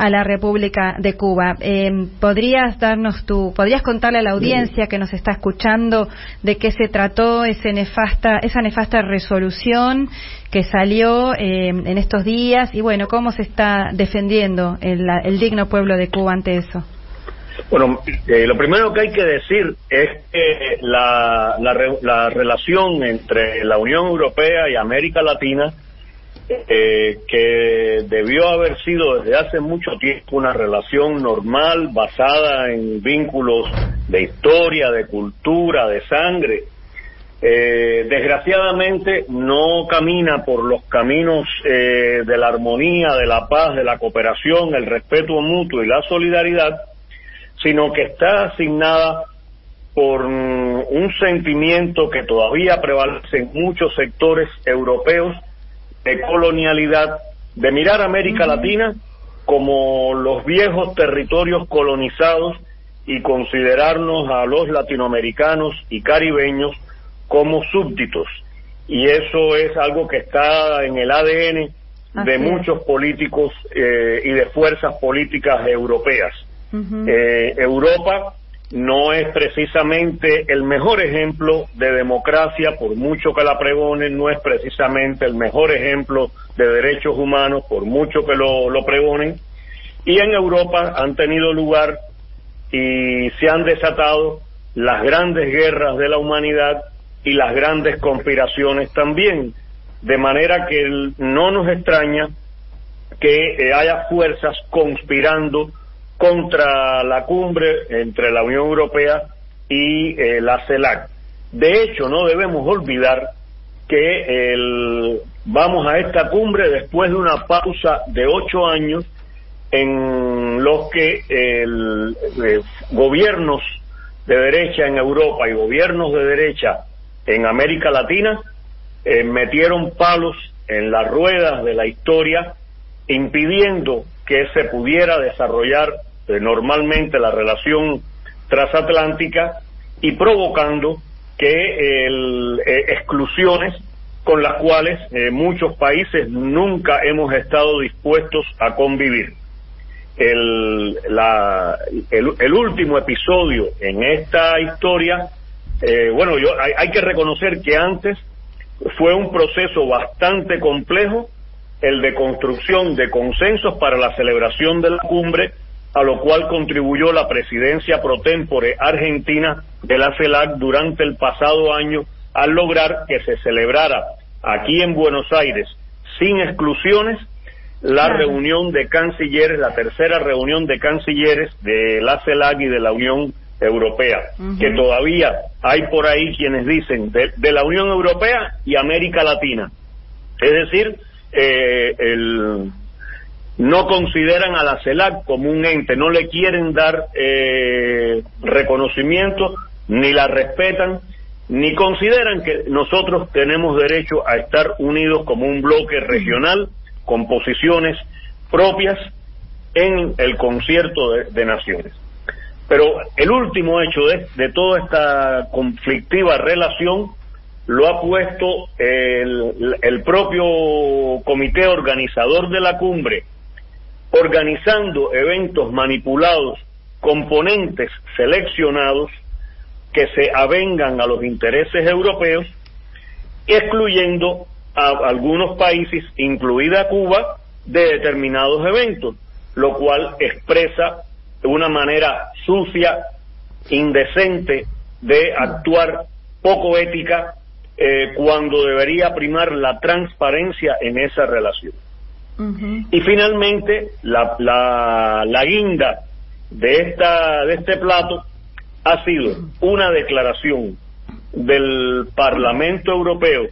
a la República de Cuba. Eh, ¿Podrías darnos tu, podrías contarle a la audiencia que nos está escuchando de qué se trató ese nefasta, esa nefasta resolución que salió eh, en estos días y bueno, cómo se está defendiendo el, el digno pueblo de Cuba ante eso? Bueno, eh, lo primero que hay que decir es que la, la, re- la relación entre la Unión Europea y América Latina, eh, que debió haber sido desde hace mucho tiempo una relación normal, basada en vínculos de historia, de cultura, de sangre, eh, desgraciadamente no camina por los caminos eh, de la armonía, de la paz, de la cooperación, el respeto mutuo y la solidaridad, sino que está asignada por mm, un sentimiento que todavía prevalece en muchos sectores europeos de colonialidad, de mirar a América Latina como los viejos territorios colonizados y considerarnos a los latinoamericanos y caribeños como súbditos. Y eso es algo que está en el ADN de Así muchos políticos eh, y de fuerzas políticas europeas. Eh, Europa no es precisamente el mejor ejemplo de democracia, por mucho que la pregonen, no es precisamente el mejor ejemplo de derechos humanos, por mucho que lo, pregonen. Y en Europa han tenido lugar y se han desatado las grandes guerras de la humanidad y las grandes conspiraciones también. De manera que no nos extraña que eh, haya fuerzas conspirando contra la cumbre entre la Unión Europea y eh, la CELAC. De hecho, no debemos olvidar que el- vamos a esta cumbre después de una pausa de ocho años en los que el, eh, gobiernos de derecha en Europa y gobiernos de derecha en América Latina eh, metieron palos en las ruedas de la historia impidiendo que se pudiera desarrollar normalmente la relación transatlántica y provocando que el, eh, exclusiones con las cuales eh, muchos países nunca hemos estado dispuestos a convivir. El, la- el último episodio en esta historia, eh, bueno, yo, hay, hay que reconocer que antes fue un proceso bastante complejo el de construcción de consensos para la celebración de la cumbre, a lo cual contribuyó la presidencia pro tempore argentina de la CELAC durante el pasado año al lograr que se celebrara aquí en Buenos Aires sin exclusiones la Claro. reunión de cancilleres, la tercera reunión de cancilleres de la CELAC y de la Unión Europea, que todavía hay por ahí quienes dicen de, de la Unión Europea y América Latina. Es decir, eh, el, no consideran a la CELAC como un ente, no le quieren dar eh, reconocimiento, ni la respetan, ni consideran que nosotros tenemos derecho a estar unidos como un bloque regional con posiciones propias en el concierto de, naciones. Pero el último hecho de, de toda esta conflictiva relación lo ha puesto el, el propio comité organizador de la cumbre, organizando eventos manipulados, componentes seleccionados que se avengan a los intereses europeos, excluyendo a algunos países, incluida Cuba, de determinados eventos, lo cual expresa una manera sucia, indecente, de actuar poco ética eh, cuando debería primar la transparencia en esa relación. Y finalmente, la, la, la guinda de, esta, de este plato ha sido una declaración del Parlamento Europeo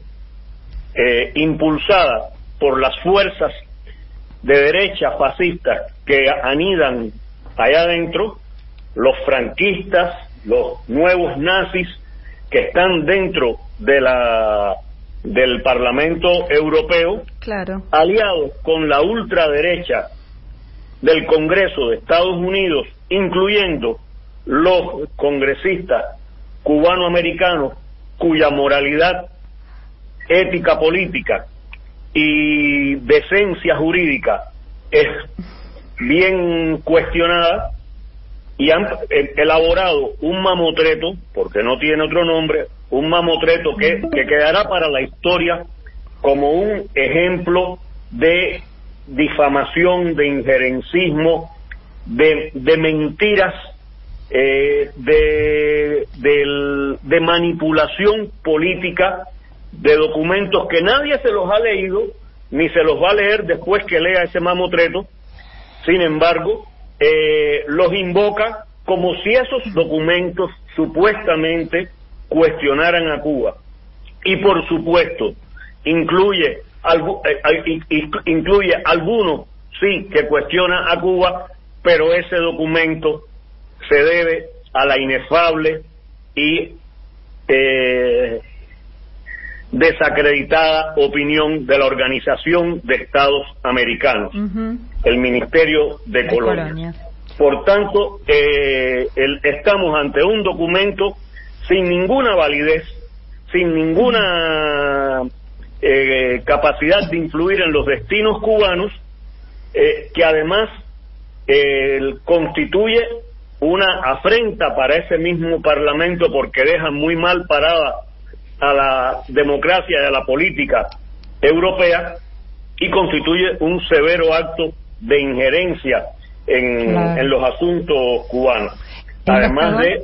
eh, impulsada por las fuerzas de derecha fascistas que anidan allá adentro, los franquistas, los nuevos nazis que están dentro de la del Parlamento Europeo, Claro. aliados con la ultraderecha del Congreso de Estados Unidos, incluyendo los congresistas cubanoamericanos cuya moralidad ética política y decencia jurídica es bien cuestionada y han elaborado un mamotreto, porque no tiene otro nombre, un mamotreto que, que quedará para la historia como un ejemplo de difamación, de injerencismo, de, de mentiras, eh, de, de manipulación política de documentos que nadie se los ha leído ni se los va a leer después que lea ese mamotreto. Sin embargo, eh, los invoca como si esos documentos supuestamente cuestionaran a Cuba. Y por supuesto, incluye, eh, incluye algunos, sí, que cuestiona a Cuba, pero ese documento se debe a la inefable y eh, desacreditada opinión de la Organización de Estados Americanos, el Ministerio de De. Colonia. Por tanto, eh, el- estamos ante un documento sin ninguna validez, sin ninguna eh, capacidad de influir en los destinos cubanos, eh, que además eh, constituye una afrenta para ese mismo Parlamento porque deja muy mal parada a la democracia y a la política europea y constituye un severo acto de injerencia en, Claro. en los asuntos cubanos. Además de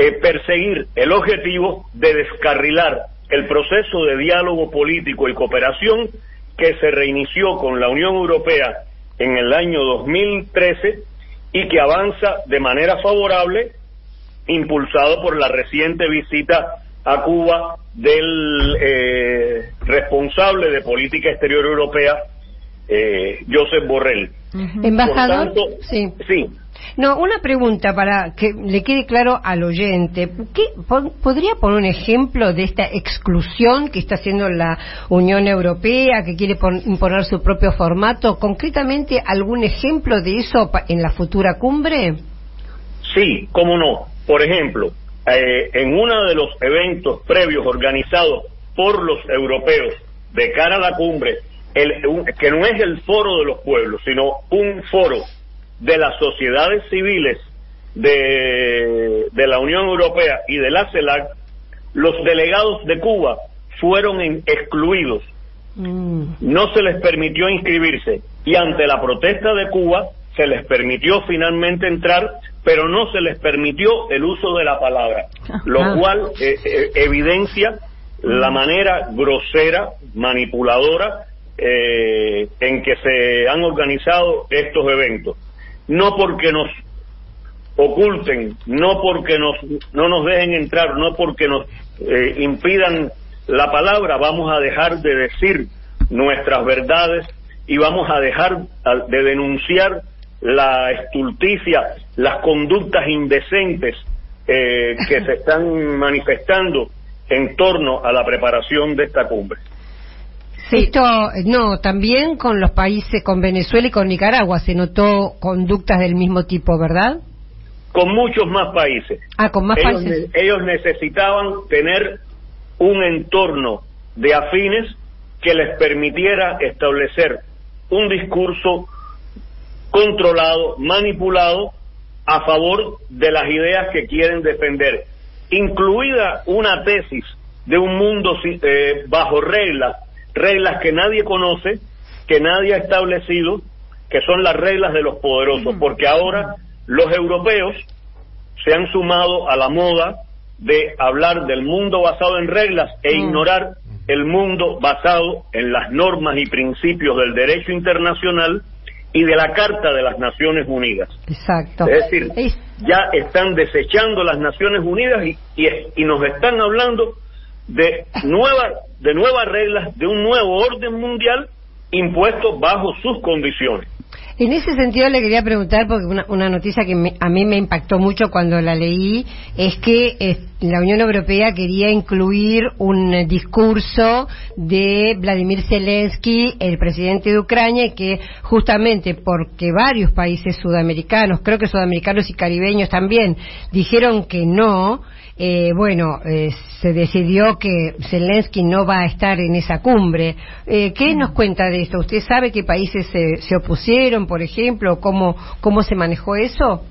eh, perseguir el objetivo de descarrilar el proceso de diálogo político y cooperación que se reinició con la Unión Europea en el año 2013 y que avanza de manera favorable, impulsado por la reciente visita a Cuba del eh, responsable de política exterior europea, eh, Josep Borrell. Embajador, Por tanto, sí. Sí, No, una pregunta para que le quede claro al oyente. ¿Qué, po- ¿Podría poner un ejemplo de esta exclusión que está haciendo la Unión Europea, que quiere pon- imponer su propio formato? ¿Concretamente algún ejemplo de eso en la futura cumbre? Sí, cómo no. Por ejemplo, eh, en uno de los eventos previos organizados por los europeos de cara a la cumbre, el- un- que no es el foro de los pueblos, sino un foro de las sociedades civiles de, de la Unión Europea y de la CELAC, los delegados de Cuba fueron en- excluidos. No se les permitió inscribirse y ante la protesta de Cuba se les permitió finalmente entrar, pero no se les permitió el uso de la palabra, lo cual eh, eh, evidencia la manera grosera, manipuladora eh, en que se han organizado estos eventos. No porque nos oculten, no porque nos, no nos dejen entrar, no porque nos eh, impidan la palabra, vamos a dejar de decir nuestras verdades y vamos a dejar de denunciar la estulticia, las conductas indecentes eh, que se están manifestando en torno a la preparación de esta cumbre. Esto, eh, no, también con los países, con Venezuela y con Nicaragua se notó conductas del mismo tipo, ¿verdad? Con muchos más países. Ah, con más ellos, países. ellos necesitaban tener un entorno de afines que les permitiera establecer un discurso controlado, manipulado, a favor de las ideas que quieren defender, incluida una tesis de un mundo eh, bajo reglas, reglas que nadie conoce, que nadie ha establecido, que son las reglas de los poderosos, porque ahora los europeos se han sumado a la moda de hablar del mundo basado en reglas e ignorar el mundo basado en las normas y principios del derecho internacional y de la Carta de las Naciones Unidas. Exacto. Es decir, ya están desechando las Naciones Unidas y, y, y nos están hablando de nuevas de nuevas reglas, de un nuevo orden mundial impuesto bajo sus condiciones. En ese sentido le quería preguntar, porque una, una noticia que me- a mí me impactó mucho cuando la leí, es que eh, la Unión Europea quería incluir un eh, discurso de Vladimir Zelensky, el presidente de Ucrania, que justamente porque varios países sudamericanos, creo que sudamericanos y caribeños también, dijeron que no, eh, bueno, eh, se decidió que Zelensky no va a estar en esa cumbre. Eh, ¿Qué nos cuenta de esto? ¿Usted sabe qué países se, se opusieron, por ejemplo? ¿Cómo, cómo se manejó eso?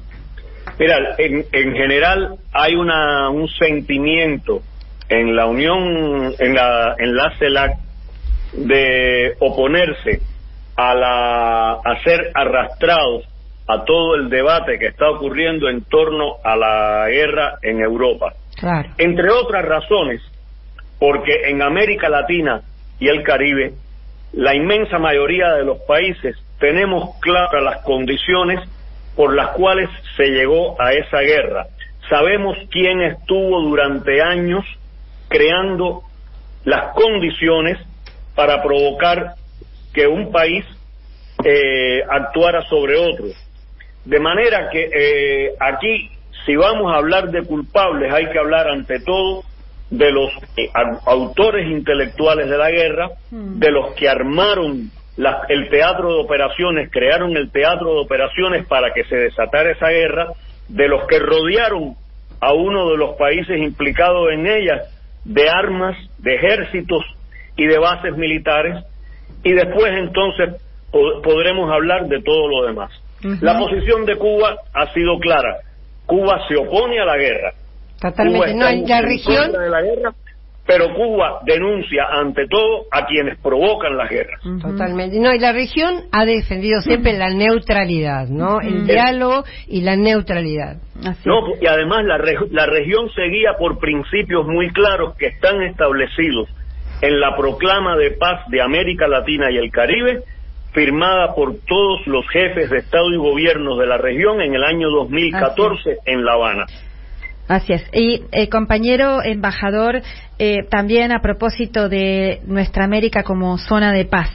Mira, en, en general hay una, un sentimiento en la Unión, en la, en la CELAC, de oponerse a, la, a ser arrastrados a todo el debate que está ocurriendo en torno a la guerra en Europa. Claro. Entre otras razones, porque en América Latina y el Caribe, la inmensa mayoría de los países tenemos claras las condiciones por las cuales se llegó a esa guerra. Sabemos quién estuvo durante años creando las condiciones para provocar que un país eh, actuara sobre otro. De manera que eh, aquí, si vamos a hablar de culpables, hay que hablar ante todo de los eh, au- autores intelectuales de la guerra, de los que armaron la- el teatro de operaciones, crearon el teatro de operaciones para que se desatara esa guerra, de los que rodearon a uno de los países implicados en ella de armas, de ejércitos y de bases militares, y después entonces po- podremos hablar de todo lo demás. La posición de Cuba ha sido clara. Cuba se opone a la guerra. Cuba Totalmente. está No, en- la región, contra de la guerra, pero Cuba denuncia ante todo a quienes provocan las guerras. totalmente. No, y la región ha defendido siempre la neutralidad, ¿no? El diálogo y la neutralidad. No, y además la, reg- la región se guía por principios muy claros que están establecidos en la proclama de paz de América Latina y el Caribe, firmada por todos los jefes de Estado y gobiernos de la región en el año 2014 en La Habana. Así es. Y eh, compañero embajador, eh, también a propósito de nuestra América como zona de paz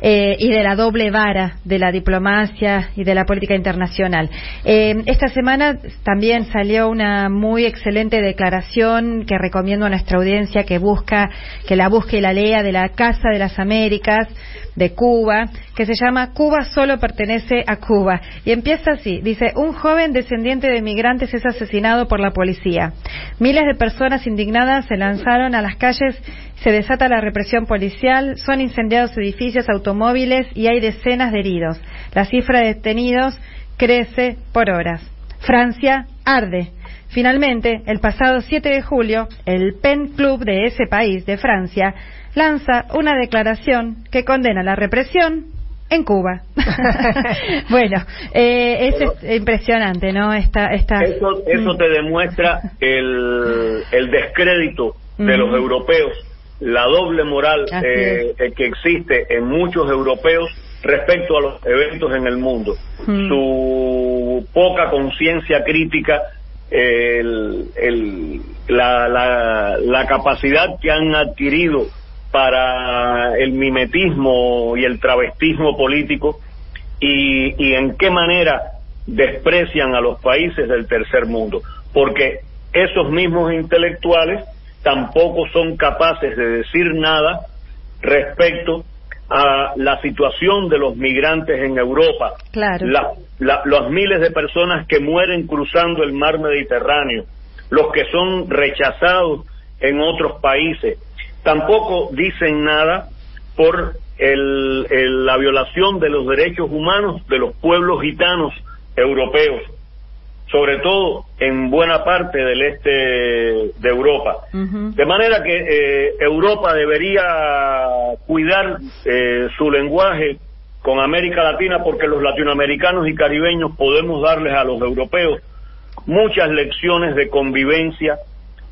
eh, y de la doble vara de la diplomacia y de la política internacional. Eh, esta semana también salió una muy excelente declaración que recomiendo a nuestra audiencia que busca, que la busque y la lea de la Casa de las Américas de Cuba, que se llama Cuba solo pertenece a Cuba. Y empieza así, dice, un joven descendiente de migrantes es asesinado por la policía. Miles de personas indignadas se lanzaron a las calles, se desata la represión policial, son incendiados edificios, automóviles y hay decenas de heridos. La cifra de detenidos crece por horas. Francia arde. Finalmente, el pasado 7 de julio, el PEN Club de ese país, de Francia, lanza una declaración que condena la represión en Cuba. (laughs) bueno, eh, es, es impresionante, ¿no? Esta, esta... Eso, eso te demuestra el, el descrédito de los europeos, la doble moral eh, eh, que existe en muchos europeos respecto a los eventos en el mundo. Mm. Su poca conciencia crítica, el- el- la, la- la capacidad que han adquirido para el mimetismo y el travestismo político y, y en qué manera desprecian a los países del tercer mundo, porque esos mismos intelectuales tampoco son capaces de decir nada respecto a la situación de los migrantes en Europa, Claro. la- la- los miles de personas que mueren cruzando el mar Mediterráneo, los que son rechazados en otros países, tampoco dicen nada por el- el- la violación de los derechos humanos de los pueblos gitanos europeos, sobre todo en buena parte del este de Europa. De manera que eh, Europa debería cuidar eh, su lenguaje con América Latina porque los latinoamericanos y caribeños podemos darles a los europeos muchas lecciones de convivencia,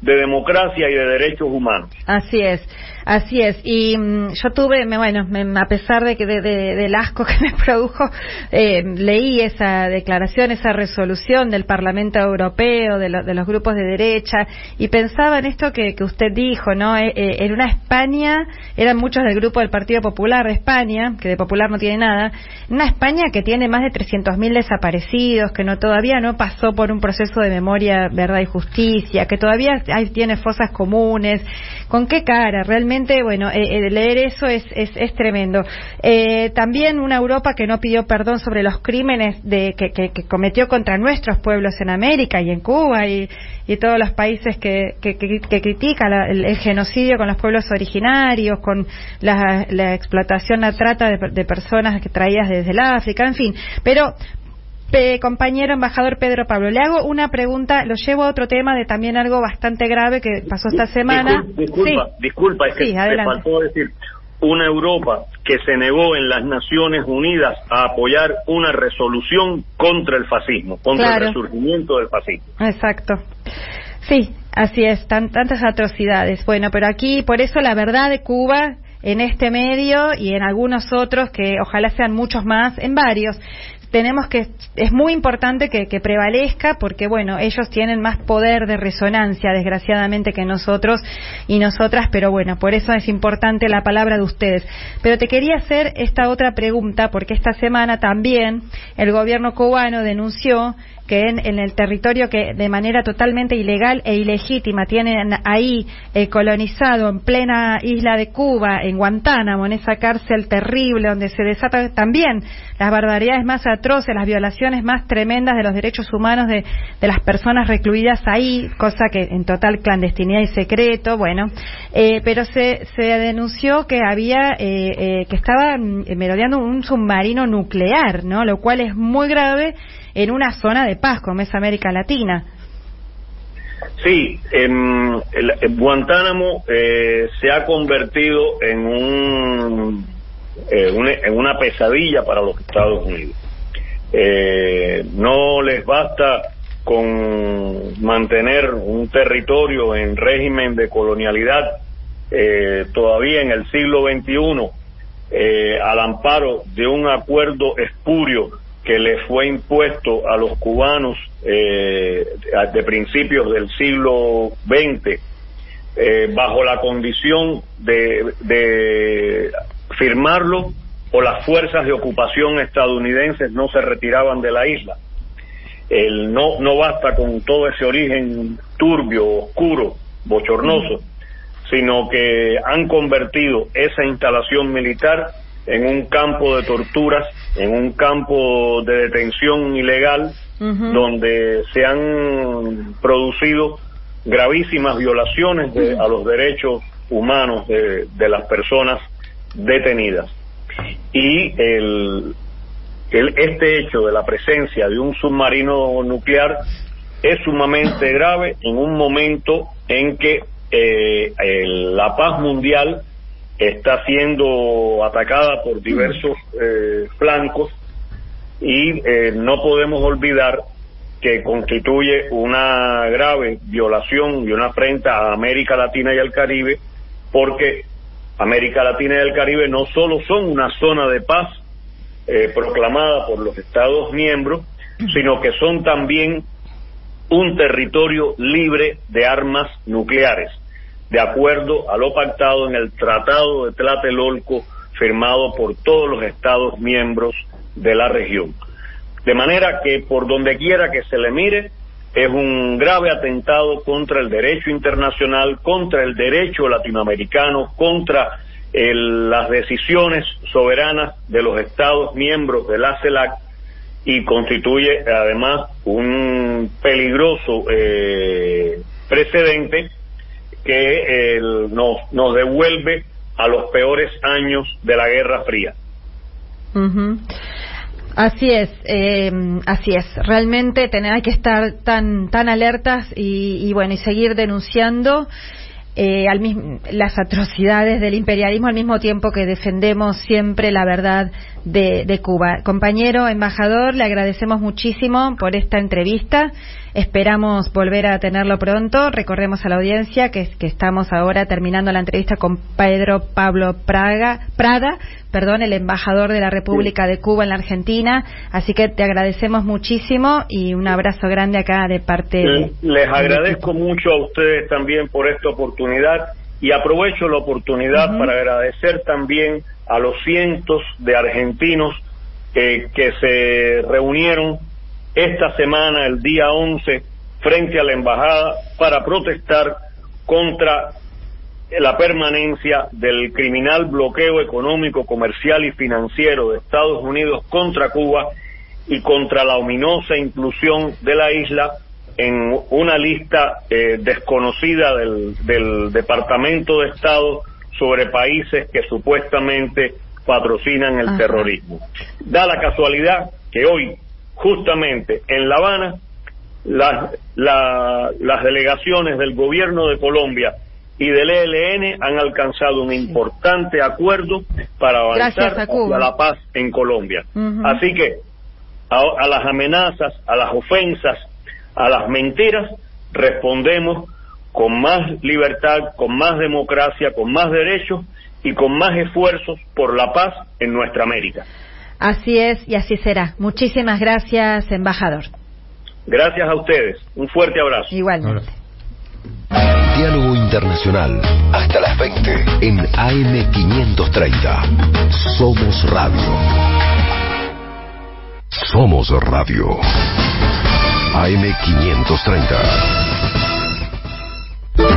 de democracia y de derechos humanos. Así es. Así es, y mm, yo tuve, me, bueno, me- a pesar de que de- de- del asco (laughs) que me produjo, eh, leí esa declaración, esa resolución del Parlamento Europeo, de, lo- de los grupos de derecha, y pensaba en esto que, que usted dijo, ¿no? Eh, eh, en una España, eran muchos del grupo del Partido Popular de España, que de popular no tiene nada, una España que tiene más de 300.000 desaparecidos, que no todavía no pasó por un proceso de memoria, verdad y justicia, que todavía hay, tiene fosas comunes. ¿Con qué cara? Realmente, bueno, eh, eh, leer eso es, es, es tremendo. Eh, también una Europa que no pidió perdón sobre los crímenes de, que, que- que cometió contra nuestros pueblos en América y en Cuba y, todos los países que, que, que- critican la- el, el genocidio con los pueblos originarios, con la, la explotación, la trata de, de personas que traídas desde el África, en fin. Pero Pe- compañero embajador Pedro Pablo, le hago una pregunta, lo llevo a otro tema de también algo bastante grave que pasó esta semana. Discul- Disculpa, Sí. disculpa, es que Sí, te faltó decir una Europa que se negó en las Naciones Unidas a apoyar una resolución contra el fascismo, contra Claro. el resurgimiento del fascismo. Exacto. Sí, así es, tan- tantas atrocidades. Bueno, pero aquí, por eso la verdad de Cuba, en este medio y en algunos otros, que ojalá sean muchos más, en varios, tenemos que, es muy importante que, prevalezca porque, bueno, ellos tienen más poder de resonancia, desgraciadamente, que nosotros y nosotras, pero bueno, por eso es importante la palabra de ustedes. Pero te quería hacer esta otra pregunta, porque esta semana también el gobierno cubano denunció que en, en el territorio que de manera totalmente ilegal e ilegítima tienen ahí eh, colonizado en plena isla de Cuba, en Guantánamo, en esa cárcel terrible donde se desatan también las barbaridades más atroces, las violaciones más tremendas de los derechos humanos de, de las personas recluidas ahí, cosa que en total clandestinidad y secreto, bueno, eh, pero se, se denunció que había, eh, eh, que estaba mm, merodeando un submarino nuclear, ¿no? Lo cual es muy grave en una zona de paz como es América Latina. Sí, en, en Guantánamo eh, se ha convertido en un eh, una- en una pesadilla para los Estados Unidos. Eh, no les basta con mantener un territorio en régimen de colonialidad eh, todavía en el siglo XXI eh, al amparo de un acuerdo espurio que le fue impuesto a los cubanos eh, de principios del siglo XX eh, bajo la condición de, de firmarlo o las fuerzas de ocupación estadounidenses no se retiraban de la isla. El, no, no basta con todo ese origen turbio, oscuro, bochornoso, sino que han convertido esa instalación militar en un campo de torturas, en un campo de detención ilegal, donde se han producido gravísimas violaciones de- a los derechos humanos de, de las personas detenidas. Y el, el- este hecho de la presencia de un submarino nuclear es sumamente grave en un momento en que eh, el- la paz mundial está siendo atacada por diversos eh, flancos y eh, no podemos olvidar que constituye una grave violación y una afrenta a América Latina y al Caribe porque América Latina y el Caribe no solo son una zona de paz eh, proclamada por los Estados miembros, sino que son también un territorio libre de armas nucleares, de acuerdo a lo pactado en el Tratado de Tlatelolco firmado por todos los Estados miembros de la región. De manera que por donde quiera que se le mire, es un grave atentado contra el derecho internacional, contra el derecho latinoamericano, contra el- las decisiones soberanas de los Estados miembros de la CELAC y constituye además un peligroso eh, precedente que el- nos, devuelve a los peores años de la Guerra Fría. Ujú. Así es, eh, así es. Realmente tener, hay que estar tan tan alertas y, y bueno y seguir denunciando eh, al las atrocidades del imperialismo al mismo tiempo que defendemos siempre la verdad de, de Cuba. Compañero embajador, le agradecemos muchísimo por esta entrevista. Esperamos volver a tenerlo pronto. Recorremos a la audiencia que, que estamos ahora terminando la entrevista con Pedro Pablo Praga, Prada, perdón, el embajador de la República de Cuba en la Argentina. Así que te agradecemos muchísimo y un abrazo grande acá de parte de... Les agradezco mucho a ustedes también por esta oportunidad y aprovecho la oportunidad para agradecer también a los cientos de argentinos eh, que se reunieron esta semana, el día 11, frente a la embajada para protestar contra la permanencia del criminal bloqueo económico, comercial y financiero de Estados Unidos contra Cuba y contra la ominosa inclusión de la isla en una lista eh, desconocida del, del Departamento de Estado sobre países que supuestamente patrocinan el terrorismo. Da la casualidad que hoy, justamente en La Habana, las, las delegaciones del gobierno de Colombia y del ELN han alcanzado un importante acuerdo para avanzar hacia la paz en Colombia. Así que a las amenazas, a las ofensas, a las mentiras, respondemos con más libertad, con más democracia, con más derechos y con más esfuerzos por la paz en nuestra América. Así es y así será. Muchísimas gracias, embajador. Gracias a ustedes. Un fuerte abrazo. Igualmente. Diálogo Internacional. Hasta las 20 en AM530. Somos Radio. Somos Radio. AM530.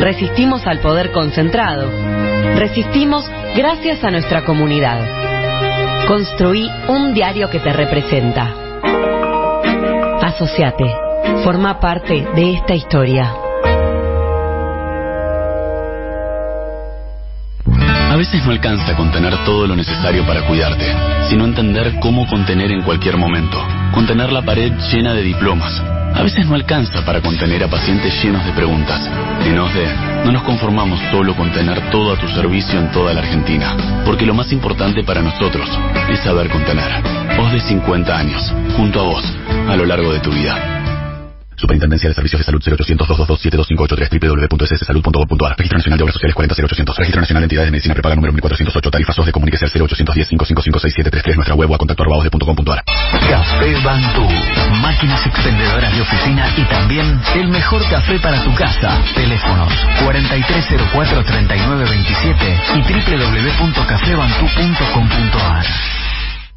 Resistimos al poder concentrado. Resistimos gracias a nuestra comunidad. Construí un diario que te representa. Asociate. Forma parte de esta historia. Veces no alcanza contener todo lo necesario para cuidarte, sino entender cómo contener en cualquier momento. Contener la pared llena de diplomas. A veces no alcanza para contener a pacientes llenos de preguntas. En OSDE no nos conformamos solo con tener todo a tu servicio en toda la Argentina, porque lo más importante para nosotros es saber contener. OSDE 50 años, junto a vos, a lo largo de tu vida. Superintendencia de Servicios de Salud 0800 227 www.sssalud.gov.ar Registro Nacional de Obras Sociales 40800 Registro Nacional de Entidades de Medicina Prepaga número 1408 Tarifas de Comuníquese al 0810 555 Nuestra web o a contacto Café Bantú. Máquinas expendedoras de oficina y también el mejor café para tu casa. Teléfonos 4304-3927 y www.cafebantú.com.ar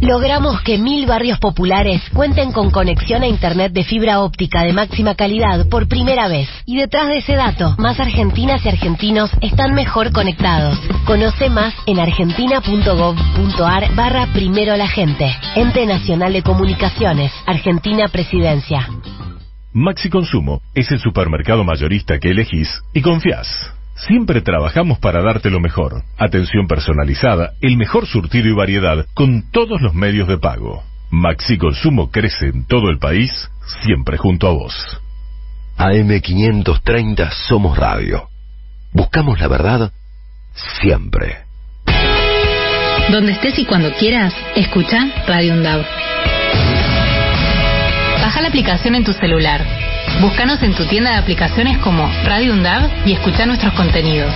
Logramos que mil barrios populares cuenten con conexión a Internet de fibra óptica de máxima calidad por primera vez. Y detrás de ese dato, más argentinas y argentinos están mejor conectados. Conoce más en argentina.gov.ar barra primero la gente. Ente Nacional de Comunicaciones, Argentina Presidencia. Maxi Consumo es el supermercado mayorista que elegís y confías. Siempre trabajamos para darte lo mejor. Atención personalizada, el mejor surtido y variedad con todos los medios de pago. Maxi Consumo crece en todo el país, siempre junto a vos. AM530 Somos Radio. Buscamos la verdad siempre. Donde estés y cuando quieras, escucha Radio UNDAV. Baja la aplicación en tu celular. Búscanos en tu tienda de aplicaciones como Radio UNDAV y escucha nuestros contenidos.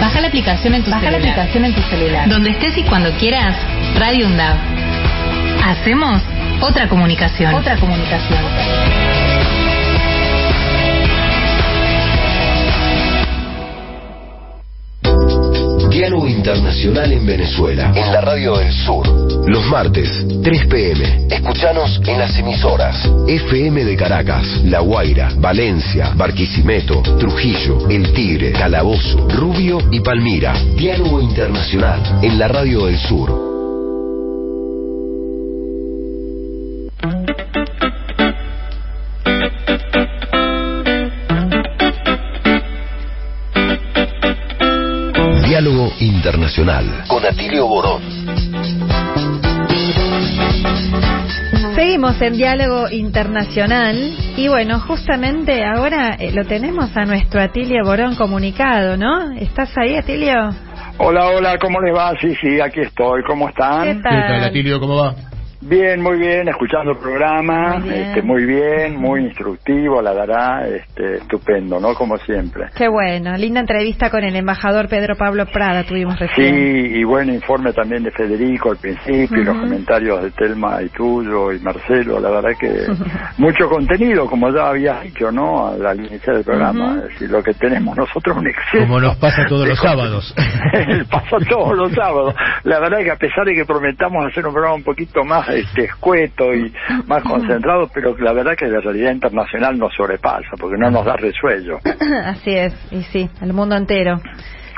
Baja la aplicación en tu Baja celular. la aplicación en tu celular. Donde estés y cuando quieras, Radio UNDAV. Hacemos otra comunicación. Otra comunicación. Diálogo Internacional en Venezuela, en la Radio del Sur. Los martes, 3 pm. Escuchanos en las emisoras FM de Caracas, La Guaira, Valencia, Barquisimeto, Trujillo, El Tigre, Calabozo, Rubio y Palmira. Diálogo Internacional en la Radio del Sur. Diálogo Internacional con Atilio Borón. Seguimos en diálogo internacional y bueno, justamente ahora eh, lo tenemos a nuestro Atilio Borón comunicado, ¿no? ¿Estás ahí, Atilio? Hola, hola, ¿cómo les va? Sí, sí, aquí estoy. ¿Cómo están? ¿Qué tal? Atilio? ¿Cómo va? Bien, muy bien, escuchando el programa, Muy bien. este, muy bien, muy instructivo, la dará, este, estupendo, ¿no? Como siempre. Qué bueno, linda entrevista con el embajador Pedro Pablo Prada tuvimos Sí, recién. y buen informe también de Federico al principio, y los comentarios de Telma y tuyo y Marcelo, la verdad que (laughs) mucho contenido, como ya habías dicho, ¿no? Al, al iniciar el programa, Ujú. es decir, lo que tenemos nosotros es un exceso. Como nos pasa todos los (laughs) sábados. (laughs) pasa todos los sábados. La verdad es que a pesar de que prometamos hacer un programa un poquito más este, escueto y más (laughs) concentrado, pero la verdad que la realidad internacional nos sobrepasa, porque no nos da resuello. (coughs) Así es, y sí, el mundo entero.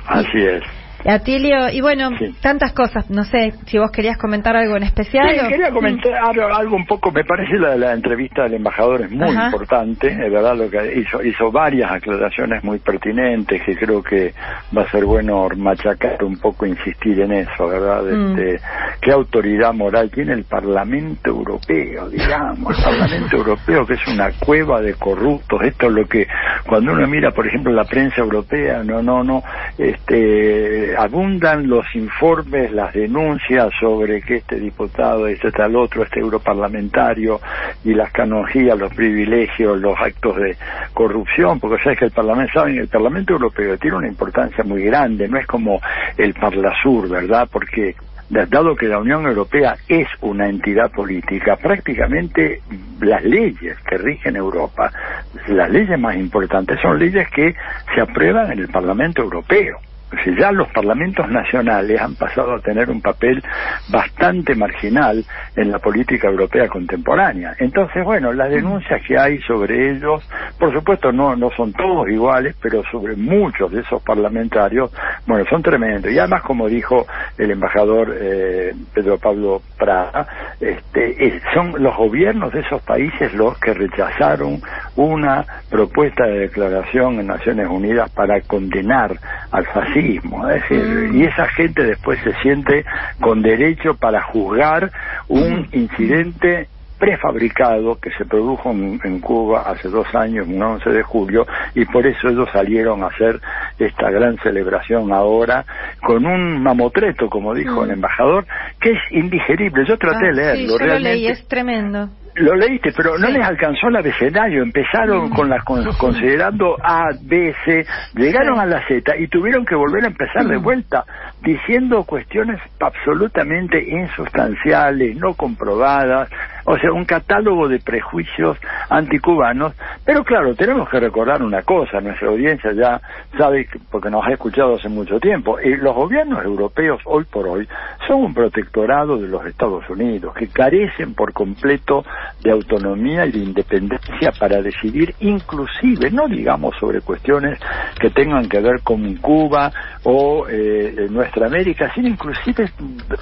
Así es. Atilio, y bueno, tantas cosas, no sé si vos querías comentar algo en especial. Sí, o- quería comentar algo, algo un poco, me parece la, la entrevista del embajador es muy Ajá. importante, es verdad lo que hizo, hizo varias aclaraciones muy pertinentes que creo que va a ser bueno machacar un poco, insistir en eso, ¿verdad? Mm. Este, ¿Qué autoridad moral tiene el Parlamento Europeo, digamos? El Parlamento Europeo que es una cueva de corruptos, esto es lo que cuando uno mira, por ejemplo, la prensa europea, no, no, no, este, abundan los informes, las denuncias sobre que este diputado, este tal otro, este europarlamentario y las canonjías, los privilegios, los actos de corrupción, porque sabes que el Parlamento, saben, el Parlamento Europeo tiene una importancia muy grande, no es como el Parlasur, ¿verdad? Porque dado que la Unión Europea es una entidad política, prácticamente las leyes que rigen Europa, las leyes más importantes son leyes que se aprueban en el Parlamento Europeo. Ya los parlamentos nacionales han pasado a tener un papel bastante marginal en la política europea contemporánea. Entonces, bueno, las denuncias que hay sobre ellos, por supuesto no, no son todos iguales, pero sobre muchos de esos parlamentarios, bueno, son tremendos. Y además, como dijo el embajador eh, Pedro Pablo Prada, este, eh, son los gobiernos de esos países los que rechazaron una propuesta de declaración en Naciones Unidas para condenar al fascismo. Es decir, y esa gente después se siente con derecho para juzgar un incidente prefabricado que se produjo en, en Cuba hace dos años, un 11 de julio, y por eso ellos salieron a hacer esta gran celebración ahora con un mamotreto, como dijo el embajador, que es indigerible. Yo traté Ah, de leerlo. Sí, yo lo leí, es tremendo. Lo leíste, pero no les alcanzó el abecedario. Empezaron con las con- (laughs) considerando A, B, C, llegaron a la Z y tuvieron que volver a empezar de vuelta diciendo cuestiones absolutamente insustanciales, no comprobadas, o sea, un catálogo de prejuicios anticubanos. Pero claro, tenemos que recordar una cosa, nuestra audiencia ya sabe, que- porque nos ha escuchado hace mucho tiempo, y los gobiernos europeos hoy por hoy son un protectorado de los Estados Unidos, que carecen por completo de autonomía y de independencia para decidir, inclusive, no digamos sobre cuestiones que tengan que ver con Cuba o eh, nuestra América, sino inclusive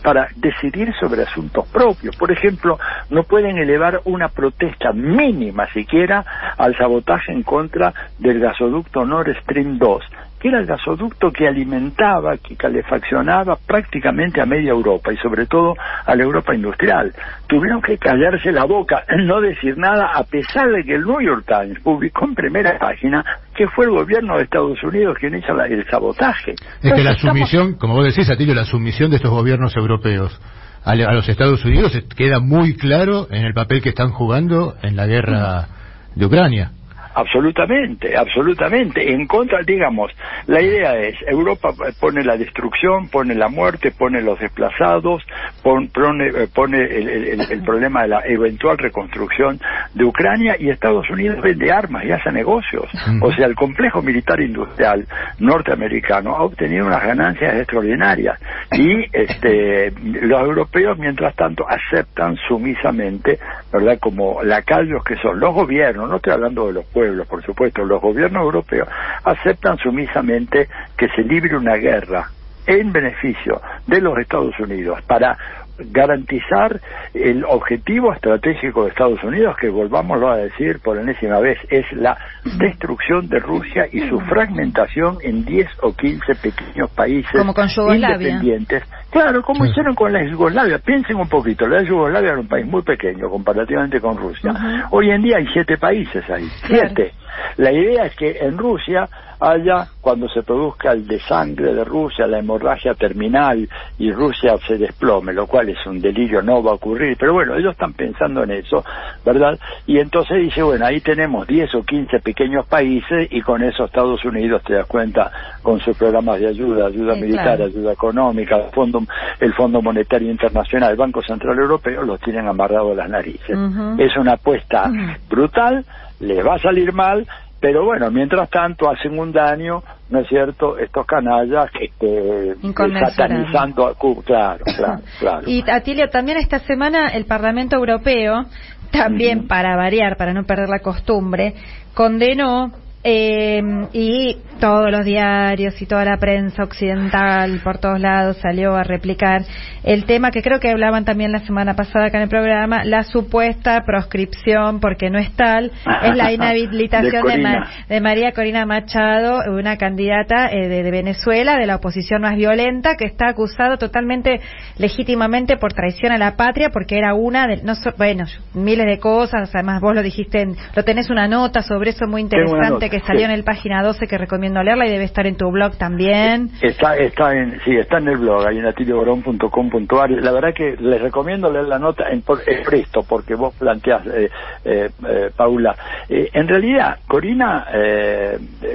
para decidir sobre asuntos propios. Por ejemplo, no pueden elevar una protesta mínima siquiera al sabotaje en contra del gasoducto Nord Stream 2 que era el gasoducto que alimentaba, que calefaccionaba prácticamente a media Europa y sobre todo a la Europa industrial. Tuvieron que callarse la boca, (laughs) no decir nada, a pesar de que el New York Times publicó en primera página que fue el gobierno de Estados Unidos quien hizo la- el sabotaje. Es que la estamos- sumisión, como vos decís, Atilio, la sumisión de estos gobiernos europeos a, los Estados Unidos queda muy claro en el papel que están jugando en la guerra de Ucrania. Absolutamente, absolutamente. En contra, digamos, la idea es, Europa pone la destrucción, pone la muerte, pone los desplazados, pone, eh, pone el, problema de la eventual reconstrucción de Ucrania y Estados Unidos vende armas y hace negocios. O sea, el complejo militar industrial norteamericano ha obtenido unas ganancias extraordinarias y este, los europeos, mientras tanto, aceptan sumisamente, ¿verdad?, como lacayos que son los gobiernos, no estoy hablando de los pueblos, por supuesto, los gobiernos europeos aceptan sumisamente que se libre una guerra en beneficio de los Estados Unidos para garantizar el objetivo estratégico de Estados Unidos, que volvámoslo a decir por enésima vez, es la destrucción de Rusia y su fragmentación en 10 o 15 pequeños países independientes. Claro, como hicieron con la Yugoslavia. Piensen un poquito, la Yugoslavia era un país muy pequeño comparativamente con Rusia. Hoy en día hay siete países ahí, siete. La idea es que en Rusia haya, cuando se produzca el desangre de Rusia, la hemorragia terminal y Rusia se desplome, lo cual es un delirio, no va a ocurrir, pero bueno, ellos están pensando en eso, ¿verdad? Y entonces dice, bueno, ahí tenemos 10 o 15 pequeños países y con eso Estados Unidos, te das cuenta, con sus programas de ayuda, ayuda militar, ayuda económica, el Fondo, el Fondo Monetario Internacional, el Banco Central Europeo, los tienen amarrados las narices. Es una apuesta brutal, les va a salir mal, pero bueno, mientras tanto hacen un daño, ¿no es cierto?, estos canallas este, satanizando a Cuba. Claro, claro, (laughs) claro. Y Atilio, también esta semana el Parlamento Europeo, también para variar, para no perder la costumbre, condenó eh, y todos los diarios y toda la prensa occidental por todos lados salió a replicar el tema que creo que hablaban también la semana pasada acá en el programa, la supuesta proscripción, porque no es tal, es la (laughs) inhabilitación de, María Corina Machado, una candidata eh, de, Venezuela, de la oposición más violenta, que está acusado totalmente legítimamente por traición a la patria, porque era una de, no bueno, miles de cosas, además vos lo dijiste, lo tenés una nota sobre eso muy interesante que salió en el página 12 que recomiendo leerla y debe estar en tu blog también. Está, está en, sí, está en el blog, ahí en atilioborón.com.ar. La verdad que les recomiendo leer la nota en, presto, porque vos planteás, eh, eh, eh, Paula. en realidad, Corina,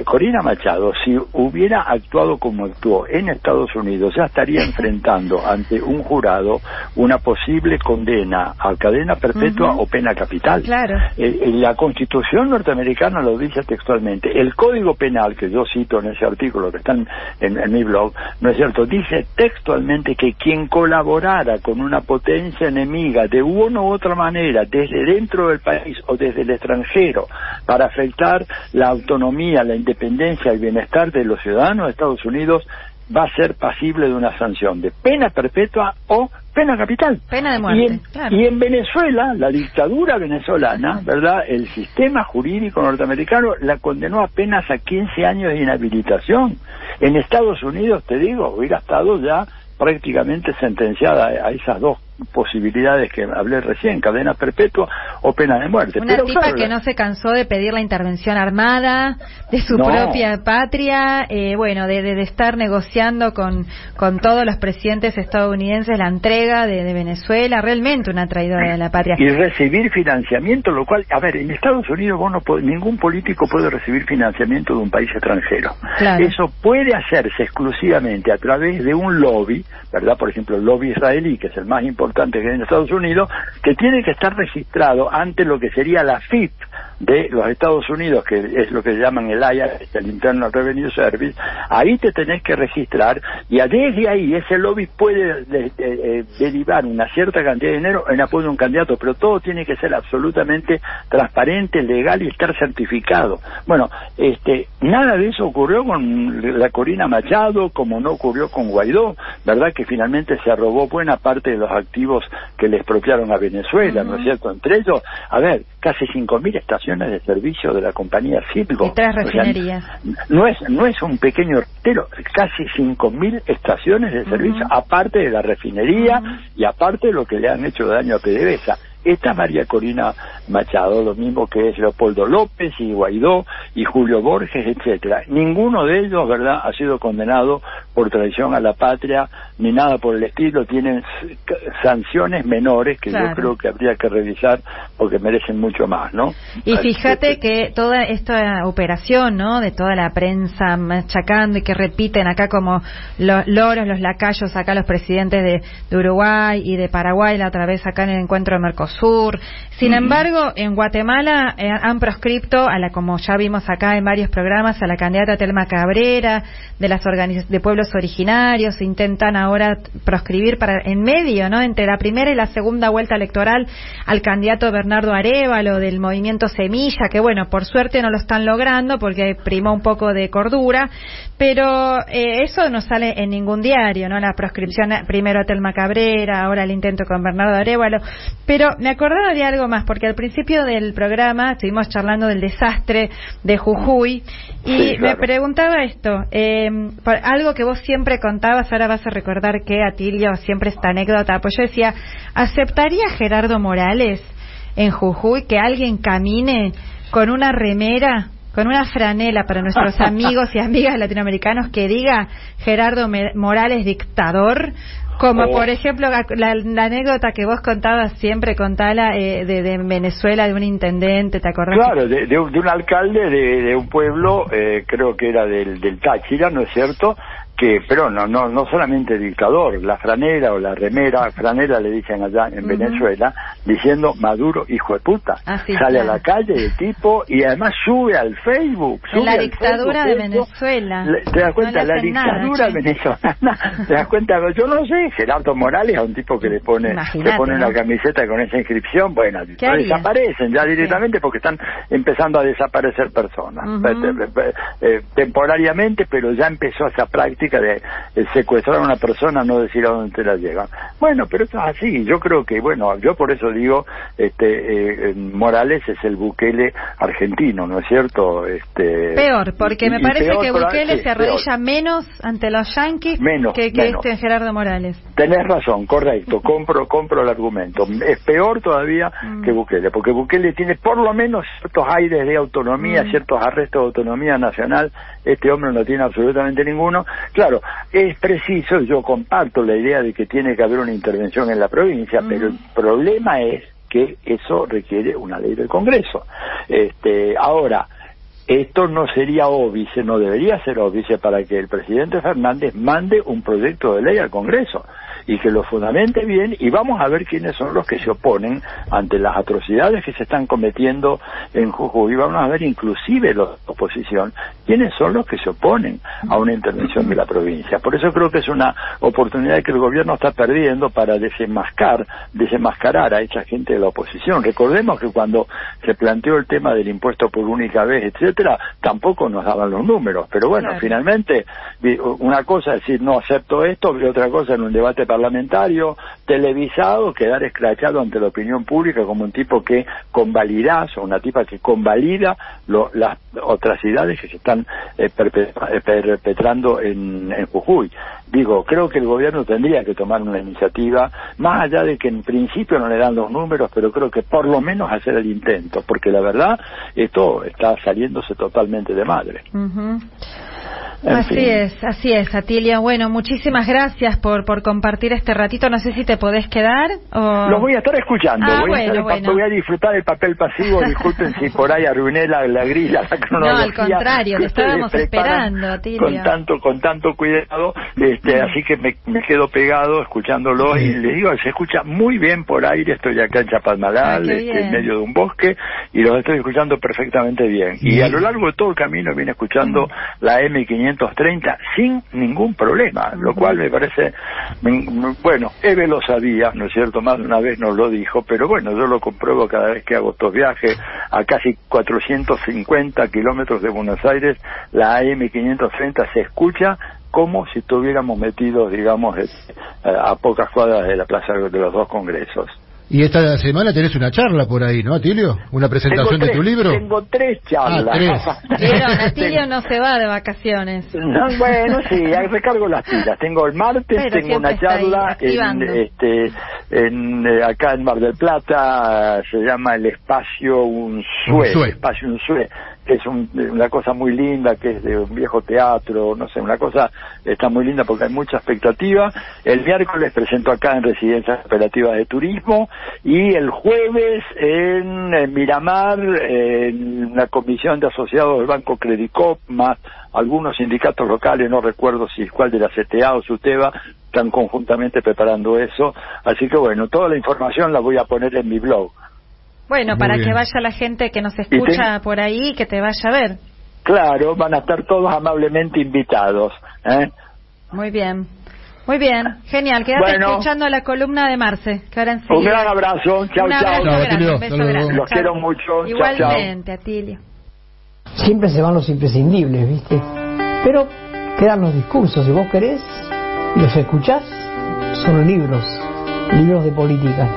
Corina Machado, si hubiera actuado como actuó en Estados Unidos, ya estaría enfrentando (laughs) ante un jurado una posible condena a cadena perpetua o pena capital. Claro. la Constitución norteamericana lo dice textualmente el Código Penal, que yo cito en ese artículo que está en, mi blog, ¿no es cierto?, dice textualmente que quien colaborara con una potencia enemiga de una u otra manera, desde dentro del país o desde el extranjero, para afectar la autonomía, la independencia y el bienestar de los ciudadanos de Estados Unidos, va a ser pasible de una sanción de pena perpetua o pena capital. Pena de muerte. Y en, Venezuela, la dictadura venezolana, ¿verdad? El sistema jurídico norteamericano la condenó apenas a 15 años de inhabilitación. En Estados Unidos, te digo, hubiera estado ya prácticamente sentenciada a esas dos posibilidades que hablé recién, cadena perpetua o pena de muerte. Una tipa que no se cansó de pedir la intervención armada de su propia patria, eh, bueno, de, de, estar negociando con, con todos los presidentes estadounidenses la entrega de, Venezuela, realmente una traidora de la patria. Y recibir financiamiento, lo cual, a ver, en Estados Unidos vos no ningún político puede recibir financiamiento de un país extranjero. Eso puede hacerse exclusivamente a través de un lobby, ¿verdad? Por ejemplo, el lobby israelí, que es el más importante que hay en Estados Unidos, que tiene que estar registrado ante lo que sería la FIP de los Estados Unidos, que es lo que llaman el IRS, el Internal Revenue Service, ahí te tenés que registrar y desde ahí ese lobby puede eh, derivar una cierta cantidad de dinero en apoyo a un candidato, pero todo tiene que ser absolutamente transparente, legal y estar certificado. Bueno, este, nada de eso ocurrió con la Corina Machado, como no ocurrió con Guaidó, ¿verdad? Que finalmente se robó buena parte de los activos que le expropiaron a Venezuela, ¿no es cierto? Entre ellos, a ver, casi 5.000 estaciones de servicio de la compañía Citgo. Y tres refinerías. no, es, no es un pequeño pero casi 5.000 estaciones de servicio, aparte de la refinería y aparte de lo que le han hecho daño a PDVSA. Esta María Corina Machado, lo mismo que es Leopoldo López y Guaidó y Julio Borges, etcétera. Ninguno de ellos, ¿verdad?, ha sido condenado por traición a la patria ni nada por el estilo, tienen sanciones menores que yo creo que habría que revisar porque merecen mucho más, ¿no? Y fíjate que toda esta operación, ¿no?, de toda la prensa machacando y que repiten acá como los loros, los lacayos, acá los presidentes de, Uruguay y de Paraguay, la otra vez acá en el encuentro de Mercosur. Sin embargo, en Guatemala eh, han proscripto, a la, como ya vimos acá en varios programas, a la candidata Telma Cabrera, de las de pueblos originarios, intentan ahora proscribir para en medio, ¿no? Entre la primera y la segunda vuelta electoral al candidato Bernardo Arevalo del movimiento Semilla, que bueno, por suerte no lo están logrando porque primó un poco de cordura, pero eh, eso no sale en ningún diario, ¿no? La proscripción primero a Telma Cabrera, ahora el intento con Bernardo Arevalo, pero me acordaba de algo más porque al principio del programa estuvimos charlando del desastre de Jujuy y me preguntaba esto, eh, algo que vos siempre contabas, ahora vas a recordar que Atilio siempre esta anécdota, pues yo decía, ¿aceptaría Gerardo Morales en Jujuy que alguien camine con una remera con una franela para nuestros (laughs) amigos y amigas latinoamericanos que diga Gerardo Morales dictador, como por ejemplo la, anécdota que vos contabas siempre, contala eh, de, de, Venezuela, de un intendente, ¿te acordás? Claro, de, un alcalde de, un pueblo, eh, creo que era del, del Táchira, ¿no es cierto?, que, pero no, no, no solamente dictador, la franera o la remera, franera le dicen allá en Venezuela, diciendo Maduro hijo de puta. Ah, Sale a la calle el tipo y además sube al Facebook. Sube la dictadura de Venezuela. ¿Te das cuenta? la dictadura venezolana. (laughs) ¿Te das cuenta? Yo no sé, Gerardo Morales a un tipo que le pone, le pone una camiseta con esa inscripción, bueno, desaparecen ya directamente porque están empezando a desaparecer personas. Eh, temporariamente, pero ya empezó esa práctica de secuestrar a una persona, no decir a dónde te la llegan. Bueno, pero es así. Yo creo que, bueno, yo por eso digo, este, eh, Morales es el Bukele argentino, ¿no es cierto? Este, peor, porque me parece que Bukele se arrodilla menos ante los yanquis que, que este Gerardo Morales. Tenés razón, correcto, (laughs) compro, compro el argumento. Es peor todavía mm. que Bukele, porque Bukele tiene por lo menos ciertos aires de autonomía, mm. ciertos arrestos de autonomía nacional. Este hombre no tiene absolutamente ninguno. Claro, es preciso, yo comparto la idea de que tiene que haber una intervención en la provincia, pero el problema es que eso requiere una ley del Congreso. Este, ahora, esto no sería óbice, no debería ser óbice para que el presidente Fernández mande un proyecto de ley al Congreso y que lo fundamente bien y vamos a ver quiénes son los que se oponen ante las atrocidades que se están cometiendo en Jujuy. Vamos a ver inclusive la oposición quiénes son los que se oponen a una intervención de la provincia. Por eso creo que es una oportunidad que el gobierno está perdiendo para desenmascar, desenmascarar a esa gente de la oposición. Recordemos que cuando se planteó el tema del impuesto por única vez, etcétera, tampoco nos daban los números. Pero bueno, finalmente una cosa es decir no acepto esto y otra cosa en un debate parlamentario, televisado, quedar escrachado ante la opinión pública como un tipo que convalida, o una tipa que convalida las atrocidades que se están eh, eh, perpetrando en, en Jujuy. Digo, creo que el gobierno tendría que tomar una iniciativa, más allá de que en principio no le dan los números, pero creo que por lo menos hacer el intento, porque la verdad esto está saliéndose totalmente de madre así es, así es, Atilia. Bueno, muchísimas gracias por, por compartir este ratito. No sé si te podés quedar o... Los voy a estar escuchando. Ah, voy, a disfrutar del papel pasivo. (laughs) Disculpen si por ahí arruiné la, grilla, la cronología. No, al contrario, te estábamos esperando, Atilia. Con tanto, con tanto cuidado. Este, Así que me, quedo pegado escuchándolo y les digo, se escucha muy bien por aire. Estoy acá en Chapadmalal, ah, este, en medio de un bosque, y los estoy escuchando perfectamente bien. Y a lo largo de todo el camino vine escuchando la M500 sin ningún problema, lo cual me parece, bueno, Eve lo sabía, ¿no es cierto? Más de una vez nos lo dijo, pero bueno, yo lo compruebo cada vez que hago estos viajes a casi 450 kilómetros de Buenos Aires, la AM530 se escucha como si estuviéramos metidos, digamos, a pocas cuadras de la plaza de los dos congresos. Y esta semana tenés una charla por ahí, ¿no, Atilio? ¿Una presentación de tu tres- libro? Tengo tres charlas. Ah, (laughs) Pero (laughs) Atilio no se va de vacaciones. No, bueno, sí, recargo las pilas. Tengo el martes, Pero tengo una charla en, este, en, eh, acá en Mar del Plata, se llama el Espacio Unsue, Unsue. Espacio Unsue, que es un- una cosa muy linda, que es de un viejo teatro, no sé, una cosa está muy linda porque hay mucha expectativa. El miércoles presento acá en Residencias Operativas de Turismo y el jueves en, Miramar, en la comisión de asociados del Banco Credicop, más algunos sindicatos locales, no recuerdo si cuál de la CTA o SUTEBA, están conjuntamente preparando eso. Así que bueno, toda la información la voy a poner en mi blog. Bueno, Muy para bien. que vaya la gente que nos escucha por ahí y que te vaya a ver. Claro, van a estar todos amablemente invitados. ¿eh? Muy bien. Muy bien, genial. Quédate Bueno. escuchando la columna de Marce, que ahora Un gran abrazo, chao, chao. abrazo grande, un beso grande. Los quiero mucho, chao, chao. Igualmente, Atilio. Siempre se van los imprescindibles, ¿viste? Pero quedan los discursos, si vos querés y los escuchás, son libros, libros de política.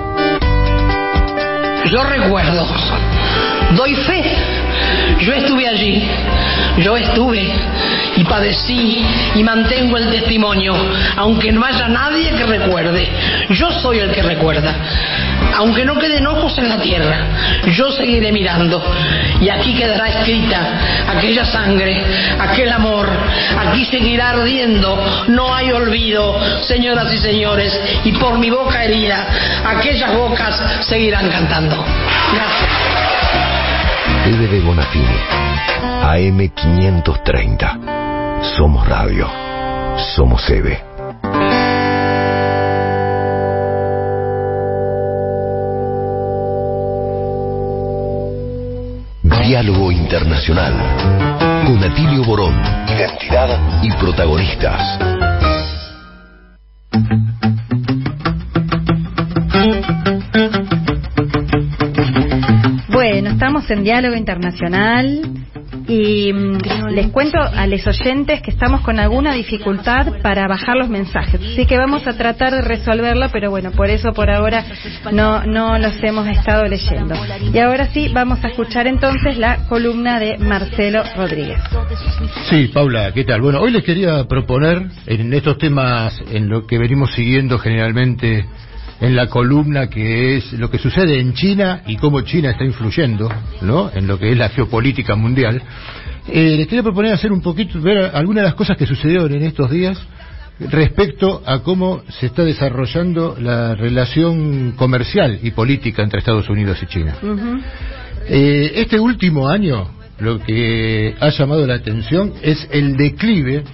Yo recuerdo, doy fe, yo estuve allí, yo estuve y padecí y mantengo el testimonio, aunque no haya nadie que recuerde, yo soy el que recuerda. Aunque no queden ojos en la tierra, yo seguiré mirando y aquí quedará escrita aquella sangre, aquel amor, aquí seguirá ardiendo, no hay olvido, señoras y señores, y por mi boca herida, aquellas bocas seguirán cantando. Gracias. EDB Bonafini, AM 530. Somos radio. Somos EVE. Diálogo Internacional. Con Atilio Borón. Identidad y protagonistas. En Diálogo Internacional y mm, les cuento a los oyentes que estamos con alguna dificultad para bajar los mensajes. Así que vamos a tratar de resolverlo, pero bueno, por eso por ahora no, no los hemos estado leyendo. Y ahora sí, vamos a escuchar entonces la columna de Marcelo Rodríguez. Sí, Paula, ¿qué tal? Bueno, hoy les quería proponer en estos temas, en lo que venimos siguiendo generalmente en la columna, que es lo que sucede en China y cómo China está influyendo, ¿no? En lo que es la geopolítica mundial. Eh, les quería proponer hacer un poquito, ver algunas de las cosas que sucedieron en estos días respecto a cómo se está desarrollando la relación comercial y política entre Estados Unidos y China. Eh, este último año, lo que ha llamado la atención es el declive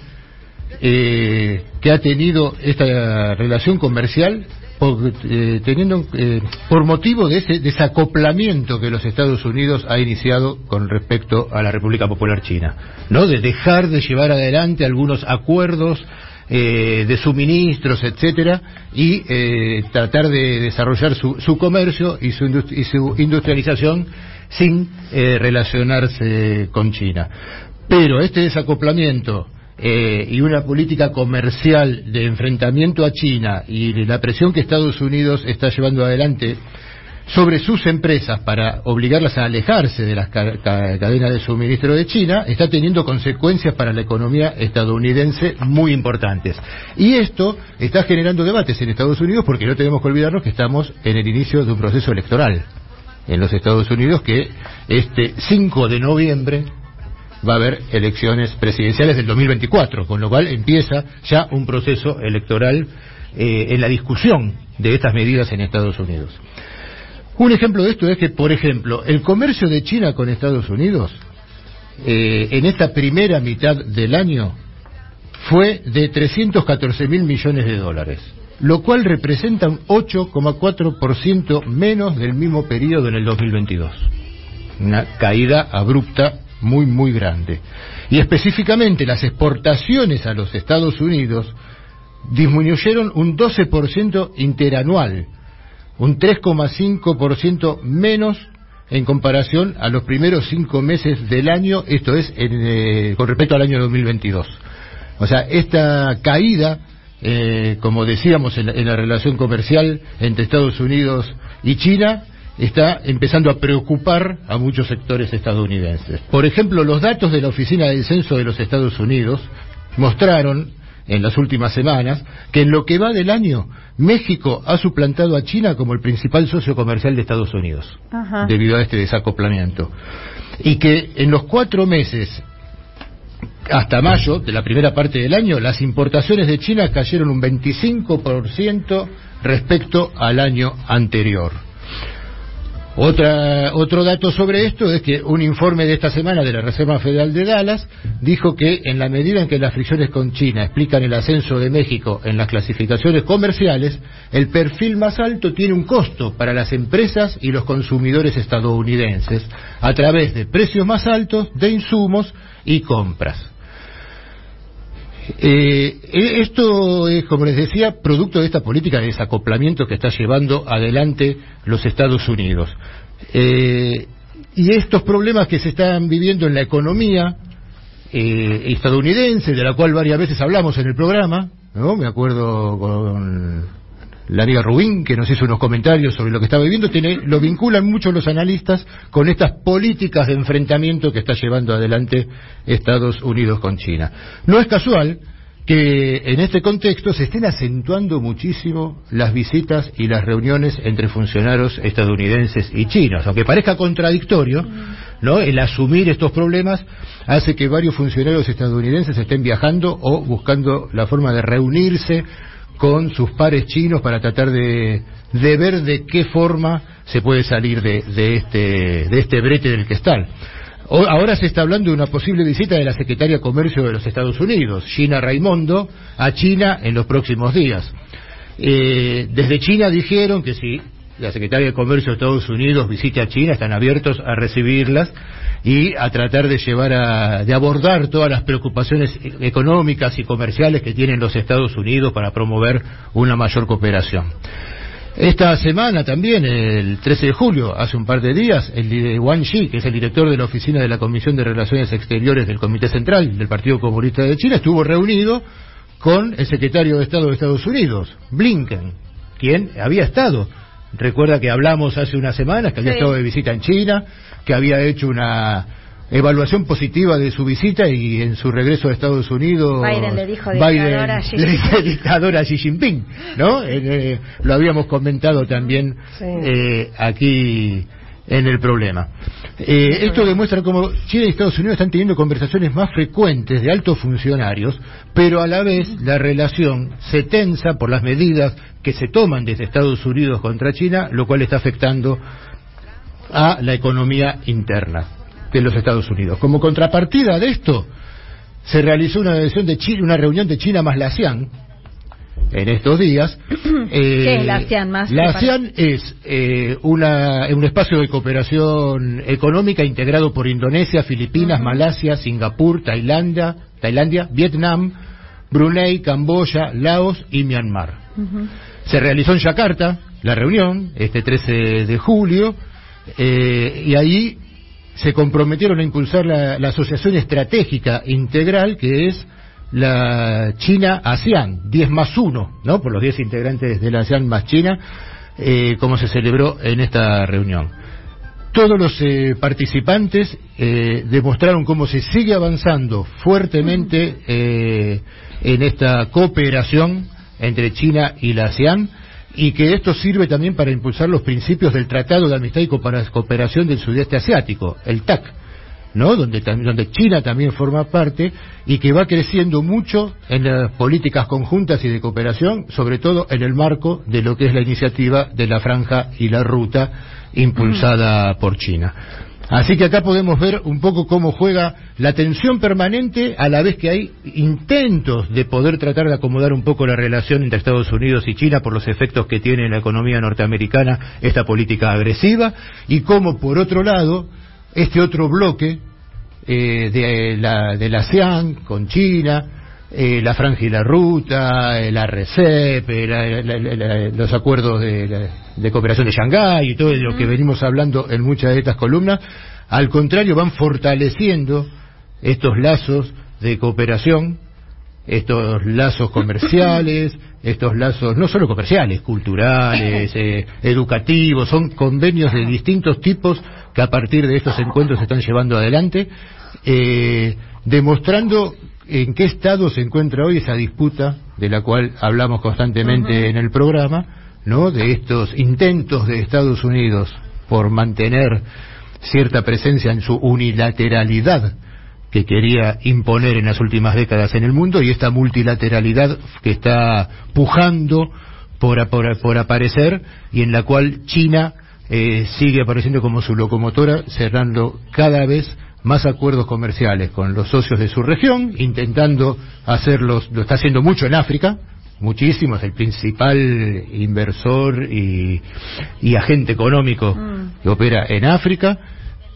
eh, que ha tenido esta relación comercial por, eh, teniendo, eh, por motivo de ese desacoplamiento que los Estados Unidos ha iniciado con respecto a la República Popular China, ¿no? De dejar de llevar adelante algunos acuerdos eh, de suministros, etcétera, y eh, tratar de desarrollar su, su comercio y su, y su industrialización sin eh, relacionarse con China. Pero este desacoplamiento eh, y una política comercial de enfrentamiento a China y de la presión que Estados Unidos está llevando adelante sobre sus empresas para obligarlas a alejarse de las ca- ca- cadenas de suministro de China está teniendo consecuencias para la economía estadounidense muy importantes. Y esto está generando debates en Estados Unidos porque no tenemos que olvidarnos que estamos en el inicio de un proceso electoral en los Estados Unidos que este 5 de noviembre va a haber elecciones presidenciales del 2024, con lo cual empieza ya un proceso electoral eh, en la discusión de estas medidas en Estados Unidos. Un ejemplo de esto es que, por ejemplo, el comercio de China con Estados Unidos eh, en esta primera mitad del año fue de 314 mil millones de dólares, lo cual representa un 8,4% menos del mismo periodo en el 2022. Una caída abrupta muy, muy grande. Y específicamente las exportaciones a los Estados Unidos disminuyeron un 12% interanual, un 3,5% menos en comparación a los primeros cinco meses del año, esto es en, eh, con respecto al año 2022. O sea, esta caída, eh, como decíamos en en la relación comercial entre Estados Unidos y China está empezando a preocupar a muchos sectores estadounidenses. Por ejemplo, los datos de la Oficina del Censo de los Estados Unidos mostraron en las últimas semanas que en lo que va del año México ha suplantado a China como el principal socio comercial de Estados Unidos Ajá. debido a este desacoplamiento y que en los cuatro meses hasta mayo de la primera parte del año las importaciones de China cayeron un 25% respecto al año anterior. Otra, otro dato sobre esto es que un informe de esta semana de la Reserva Federal de Dallas dijo que en la medida en que las fricciones con China explican el ascenso de México en las clasificaciones comerciales, el perfil más alto tiene un costo para las empresas y los consumidores estadounidenses a través de precios más altos de insumos y compras. Eh, eh, esto es, como les decía, producto de esta política de desacoplamiento que está llevando adelante los Estados Unidos. Eh, y estos problemas que se están viviendo en la economía eh, estadounidense, de la cual varias veces hablamos en el programa, ¿no? Me acuerdo con la amiga Rubín, que nos hizo unos comentarios sobre lo que estaba viviendo, lo vinculan mucho los analistas con estas políticas de enfrentamiento que está llevando adelante Estados Unidos con China. No es casual que en este contexto se estén acentuando muchísimo las visitas y las reuniones entre funcionarios estadounidenses y chinos, aunque parezca contradictorio, ¿no? El asumir estos problemas hace que varios funcionarios estadounidenses estén viajando o buscando la forma de reunirse con sus pares chinos para tratar de, ver de qué forma se puede salir de, de este, de este brete del que están. Ahora se está hablando de una posible visita de la secretaria de Comercio de los Estados Unidos, Gina Raimondo, a China en los próximos días. Eh, desde China dijeron que si la secretaria de Comercio de Estados Unidos visite a China, están abiertos a recibirlas y a tratar de llevar a, de abordar todas las preocupaciones económicas y comerciales que tienen los Estados Unidos para promover una mayor cooperación. Esta semana también, el 13 de julio, hace un par de días, el Wang Yi, que es el director de la oficina de la Comisión de Relaciones Exteriores del Comité Central del Partido Comunista de China, estuvo reunido con el secretario de Estado de Estados Unidos, Blinken, quien había estado. Recuerda que hablamos hace unas semanas que había Sí. estado de visita en China, que había hecho una evaluación positiva de su visita y en su regreso a Estados Unidos Biden le dijo Biden dictador a Xi Jinping. Xi ¿no? Eh, eh, lo habíamos comentado también Sí. eh, aquí en el problema. Eh, esto demuestra cómo China y Estados Unidos están teniendo conversaciones más frecuentes de altos funcionarios, pero a la vez la relación se tensa por las medidas que se toman desde Estados Unidos contra China, lo cual está afectando a la economía interna de los Estados Unidos. Como contrapartida de esto, se realizó una, de China, una reunión de China más la ASEAN en estos días. (clears throat) Eh, ¿Qué es la ASEAN más? La ASEAN es eh, una, un espacio de cooperación económica integrado por Indonesia, Filipinas, Malasia, Singapur, Tailandia, Tailandia, Vietnam, Brunei, Camboya, Laos y Myanmar. Se realizó en Yakarta la reunión, este 13 de julio, eh, y ahí se comprometieron a impulsar la, la asociación estratégica integral que es la China-ASEAN, 10 más 1, ¿no? Por los 10 integrantes de la ASEAN más China, eh, como se celebró en esta reunión. Todos los eh, participantes eh, demostraron cómo se sigue avanzando fuertemente eh, en esta cooperación entre China y la ASEAN y que esto sirve también para impulsar los principios del Tratado de Amistad y Coopera- Cooperación del Sudeste Asiático, el TAC, ¿no? Donde, donde China también forma parte y que va creciendo mucho en las políticas conjuntas y de cooperación, sobre todo en el marco de lo que es la iniciativa de la franja y la ruta impulsada por China. Así que acá podemos ver un poco cómo juega la tensión permanente a la vez que hay intentos de poder tratar de acomodar un poco la relación entre Estados Unidos y China por los efectos que tiene en la economía norteamericana esta política agresiva y cómo por otro lado este otro bloque eh, de, la, de la ASEAN con China, eh, la franja y la ruta, eh, la RCEP, eh, la- la- la- la- los acuerdos de, la- de cooperación de Shanghái y todo lo que venimos hablando en muchas de estas columnas, al contrario van fortaleciendo estos lazos de cooperación estos lazos comerciales, (laughs) estos lazos no solo comerciales, culturales, (laughs) eh, educativos, son convenios de distintos tipos que a partir de estos encuentros se están llevando adelante, eh, demostrando en qué estado se encuentra hoy esa disputa de la cual hablamos constantemente en el programa, ¿no? De estos intentos de Estados Unidos por mantener cierta presencia en su unilateralidad que quería imponer en las últimas décadas en el mundo y esta multilateralidad que está pujando por, por, aparecer y en la cual China eh, sigue apareciendo como su locomotora, cerrando cada vez más acuerdos comerciales con los socios de su región, intentando hacerlos, lo está haciendo mucho en África, muchísimo, es el principal inversor y, agente económico que opera en África,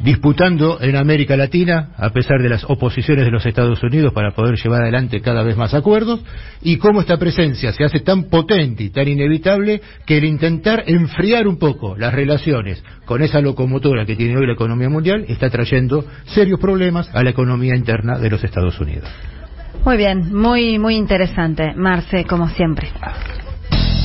disputando en América Latina, a pesar de las oposiciones de los Estados Unidos para poder llevar adelante cada vez más acuerdos, y cómo esta presencia se hace tan potente y tan inevitable que el intentar enfriar un poco las relaciones con esa locomotora que tiene hoy la economía mundial está trayendo serios problemas a la economía interna de los Estados Unidos. Muy bien, muy, muy interesante, Marce, como siempre.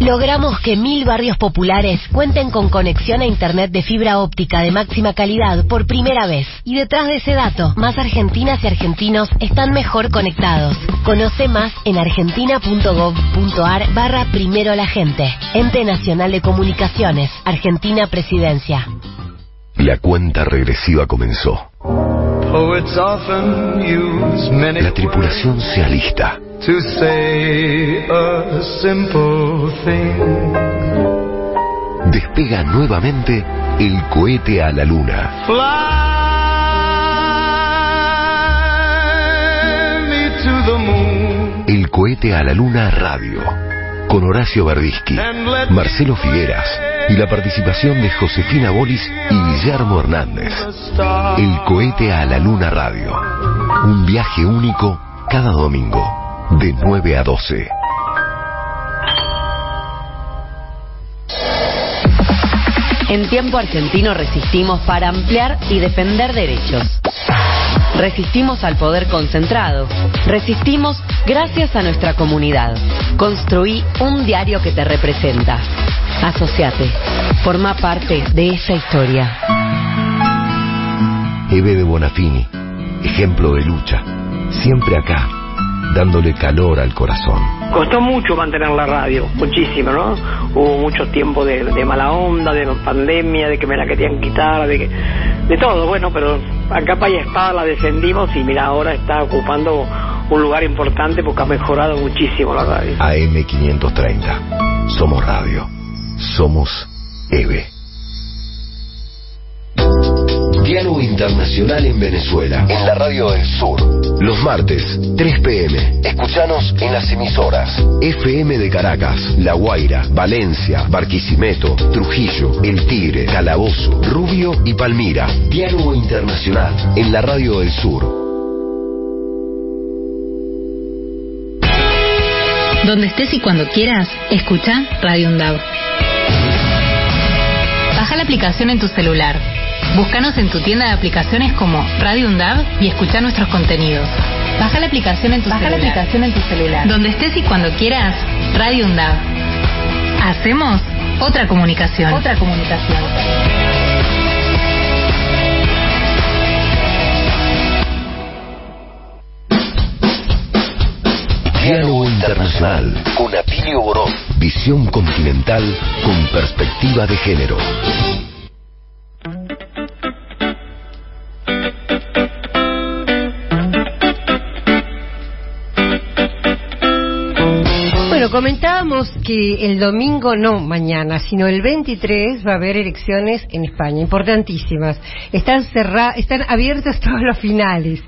Logramos que mil barrios populares cuenten con conexión a Internet de fibra óptica de máxima calidad por primera vez. Y detrás de ese dato, más argentinas y argentinos están mejor conectados. Conoce más en argentina.gov.ar barra primero la gente. Ente Nacional de Comunicaciones, Argentina Presidencia. La cuenta regresiva comenzó. La tripulación se alista to say a simple thing. Despega nuevamente el cohete a la luna. Fly me to the moon. El cohete a la luna radio. Con Horacio Bardischi, Marcelo Figueras y la participación de Josefina Bolis y Guillermo Hernández. El cohete a la luna radio. Un viaje único cada domingo de 9 a 12. En tiempo argentino resistimos para ampliar y defender derechos. Resistimos al poder concentrado. Resistimos gracias a nuestra comunidad. Construí un diario que te representa. Asociate. Forma parte de esa historia. Eve de Bonafini. Ejemplo de lucha. Siempre acá dándole calor al corazón. Costó mucho mantener la radio, muchísimo, ¿no? Hubo mucho tiempo de, mala onda, de pandemia, de que me la querían quitar, de que, de todo, bueno, pero a capa y espada la defendimos y mira, ahora está ocupando un lugar importante porque ha mejorado muchísimo la radio. AM530, somos radio, somos EVE. Internacional en Venezuela. En la Radio del Sur. Los martes, 3 pm. Escuchanos en las emisoras. FM de Caracas, La Guaira, Valencia, Barquisimeto, Trujillo, El Tigre, Calabozo, Rubio y Palmira. Diálogo Internacional en la Radio del Sur. Donde estés y cuando quieras, escucha Radio UNDAV. Baja la aplicación en tu celular Búscanos en tu tienda de aplicaciones como Radio UNDAV y escucha nuestros contenidos. Baja la aplicación en tu Baja celular. la aplicación en tu celular. Donde estés y cuando quieras, Radio UNDAV. Hacemos otra comunicación. Otra comunicación. Diálogo Internacional con Atilio Borón. Visión continental con perspectiva de género. Comentábamos que el domingo, no mañana, sino el 23 va a haber elecciones en España, importantísimas. Están cerradas, están abiertas (laughs) todos los finales.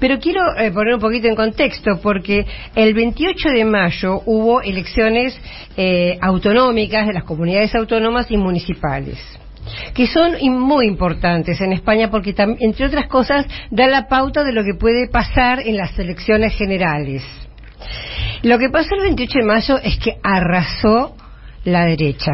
Pero quiero eh, poner un poquito en contexto, porque el 28 de mayo hubo elecciones eh, autonómicas de las comunidades autónomas y municipales que son muy importantes en España porque, entre otras cosas, da la pauta de lo que puede pasar en las elecciones generales. Lo que pasó el 28 de mayo es que arrasó la derecha,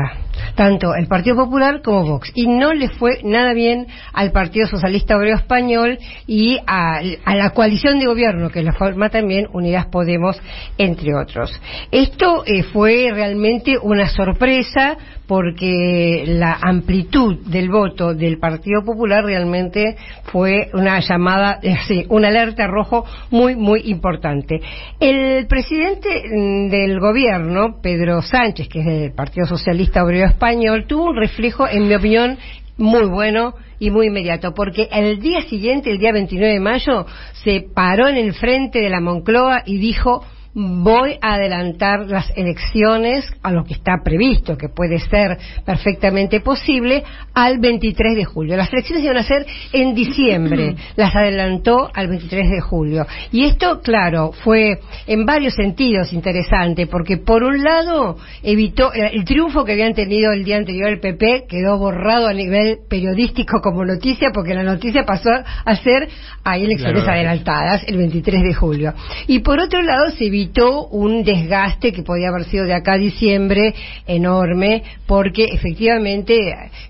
tanto el Partido Popular como Vox, y no le fue nada bien al Partido Socialista Obrero Español y a, la coalición de gobierno que la forma también Unidas Podemos, entre otros. Esto eh, fue realmente una sorpresa porque la amplitud del voto del Partido Popular realmente fue una llamada, eh, una alerta rojo muy, muy importante. El presidente mm, del gobierno, Pedro Sánchez, que es del Partido Socialista Obrero Español, tuvo un reflejo, en mi opinión, muy bueno y muy inmediato, porque el día siguiente, el día 29 de mayo, se paró en el frente de la Moncloa y dijo voy a adelantar las elecciones a lo que está previsto, que puede ser perfectamente posible, al 23 de julio. Las elecciones iban a ser en diciembre, (clears throat) las adelantó al 23 de julio. Y esto, claro, fue en varios sentidos interesante, porque por un lado evitó el triunfo que habían tenido el día anterior el PP, quedó borrado a nivel periodístico como noticia, porque la noticia pasó a ser hay elecciones adelantadas el 23 de julio. Y por otro lado se evitó un desgaste que podía haber sido de acá a diciembre enorme, porque efectivamente,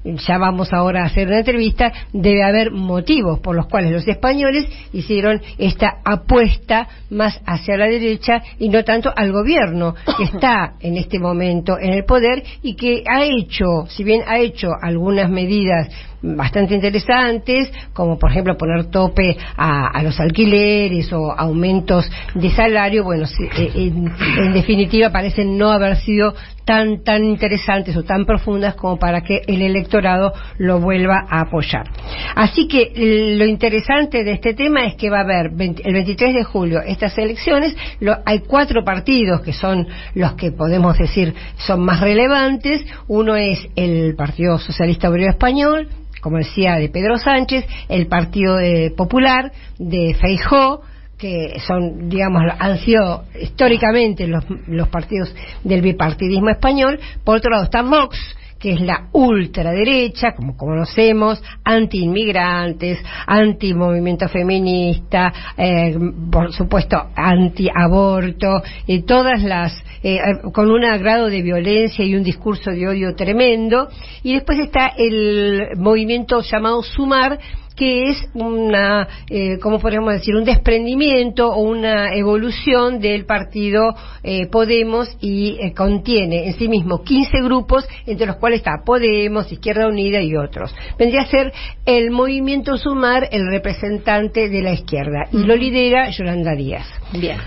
ya vamos ahora a hacer una entrevista, debe haber motivos por los cuales los españoles hicieron esta apuesta más hacia la derecha y no tanto al gobierno que (coughs) está en este momento en el poder y que ha hecho, si bien ha hecho algunas medidas bastante interesantes, como por ejemplo poner tope a, los alquileres o aumentos de salario, bueno, eh, en, definitiva parecen no haber sido tan tan interesantes o tan profundas como para que el electorado lo vuelva a apoyar. Así que lo interesante de este tema es que va a haber el 23 de julio estas elecciones, hay cuatro partidos que son los que podemos decir son más relevantes, uno es el Partido Socialista Obrero Español, como decía, de Pedro Sánchez, el Partido Popular de Feijó, que son, digamos, han sido históricamente los, los partidos del bipartidismo español. Por otro lado está Vox, que es la ultraderecha, como conocemos, anti-inmigrantes, anti-movimiento feminista, eh, por supuesto anti-aborto, y todas las, eh, con un grado de violencia y un discurso de odio tremendo. Y después está el movimiento llamado Sumar, que es una, eh, ¿cómo podríamos decir?, un desprendimiento o una evolución del partido eh, Podemos y eh, contiene en sí mismo 15 grupos, entre los cuales está Podemos, Izquierda Unida y otros. Vendría a ser el movimiento Sumar el representante de la izquierda y lo lidera Yolanda Díaz. Bien.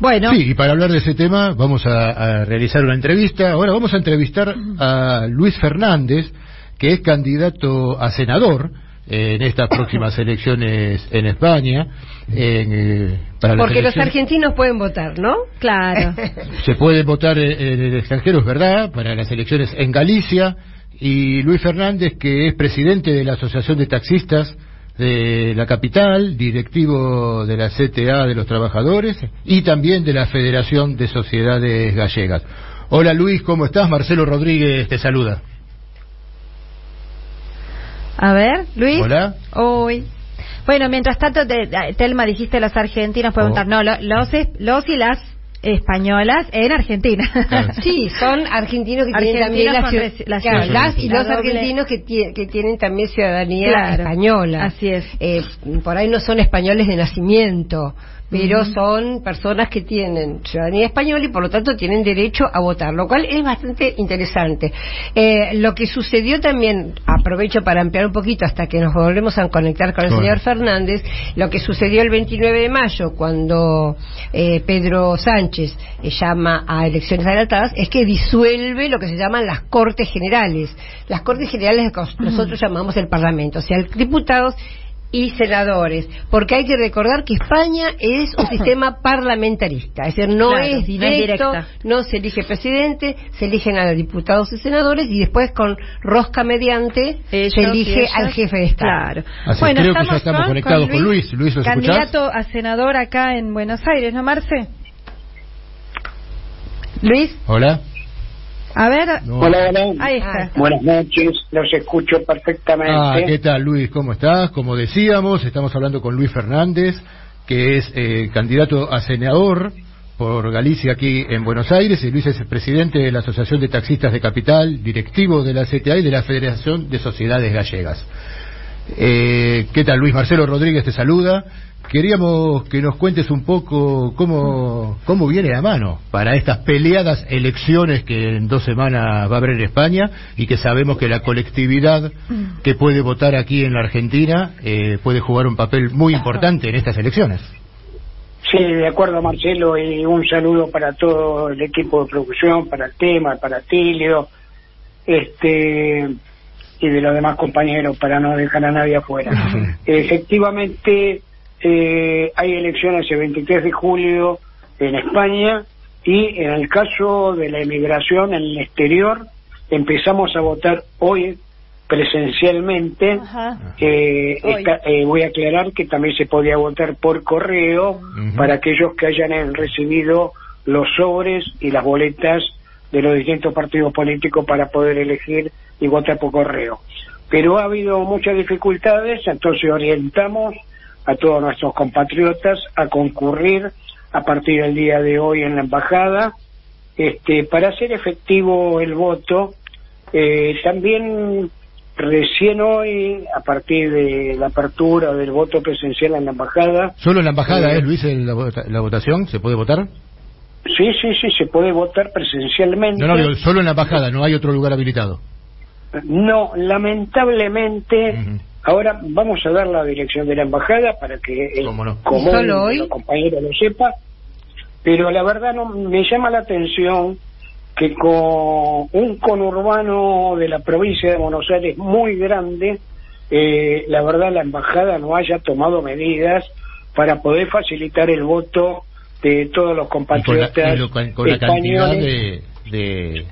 Bueno. Sí, y para hablar de ese tema vamos a, a realizar una entrevista. Ahora vamos a entrevistar a Luis Fernández, que es candidato a senador en estas próximas (coughs) elecciones en España. Eh, Porque los argentinos pueden votar, ¿no? Claro. (laughs) Se puede votar en el extranjero, es verdad, para las elecciones en Galicia. Y Luis Fernández, que es presidente de la Asociación de Taxistas de la capital, directivo de la CTA de los Trabajadores y también de la Federación de Sociedades Gallegas. Hola Luis, ¿cómo estás? Marcelo Rodríguez te saluda. A ver, Luis. Hola. Hoy. Bueno, mientras tanto, Telma, dijiste los argentinos, preguntar, oh. no, los, los y las españolas en Argentina. (laughs) Sí, son argentinos que tienen también la, y los argentinos que, que, tienen también ciudadanía española. Así es. Eh, por ahí no son españoles de nacimiento, pero son personas que tienen ciudadanía española y por lo tanto tienen derecho a votar, lo cual es bastante interesante. Eh, lo que sucedió también, aprovecho para ampliar un poquito hasta que nos volvemos a conectar con el señor Fernández, lo que sucedió el 29 de mayo cuando eh, Pedro Sánchez eh, llama a elecciones adelantadas es que disuelve lo que se llaman las Cortes Generales. Las Cortes Generales nosotros llamamos el Parlamento, o sea, diputados y senadores, porque hay que recordar que España es un (coughs) sistema parlamentarista, es decir, no Claro, es no es directo, directa. no se elige presidente, se eligen a los diputados y senadores y después con rosca mediante Ellos se elige al jefe de Estado. Claro. Así es, creo que ya estamos conectados con Luis. Luis, ¿los escuchás? Candidato a senador acá en Buenos Aires, ¿no, Marce? Luis, Hola. A ver. Hola, hola. Ahí está. Buenas noches, los escucho perfectamente. Ah, ¿qué tal Luis? ¿Cómo estás? Como decíamos, estamos hablando con Luis Fernández, que es eh, candidato a senador por Galicia aquí en Buenos Aires, y Luis es el presidente de la Asociación de Taxistas de Capital, directivo de la CTA y de la Federación de Sociedades Gallegas. Eh, ¿Qué tal Luis? Marcelo Rodríguez te saluda. Queríamos que nos cuentes un poco cómo, cómo viene la mano para estas peleadas elecciones que en dos semanas va a haber en España y que sabemos que la colectividad que puede votar aquí en la Argentina eh, puede jugar un papel muy importante en estas elecciones. Sí, de acuerdo, Marcelo, y un saludo para todo el equipo de producción, para el tema, para Tilio, este, y de los demás compañeros, para no dejar a nadie afuera. (laughs) Efectivamente, eh, hay elecciones el 23 de julio en España y en el caso de la emigración en el exterior, empezamos a votar hoy presencialmente. Eh, Hoy. eh, voy a aclarar que también se podía votar por correo para aquellos que hayan recibido los sobres y las boletas de los distintos partidos políticos para poder elegir y por correo. Pero ha habido muchas dificultades, entonces orientamos a todos nuestros compatriotas a concurrir a partir del día de hoy en la embajada este, para hacer efectivo el voto. Eh, también recién hoy, a partir de la apertura del voto presencial en la embajada, Solo en la embajada, Eh, ¿eh, Luis, en la, vota- la votación? ¿Se puede votar? sí, sí, sí, se puede votar presencialmente. No, no, solo en la embajada, no hay otro lugar habilitado. No, lamentablemente, ahora vamos a dar la dirección de la embajada para que el común ¿Solo de hoy? los compañeros lo sepa, pero la verdad no me llama la atención que con un conurbano de la provincia de Buenos Aires muy grande, eh, la verdad la embajada no haya tomado medidas para poder facilitar el voto de todos los Y con la, compatriotas y lo- con- con la cantidad españoles. de, de,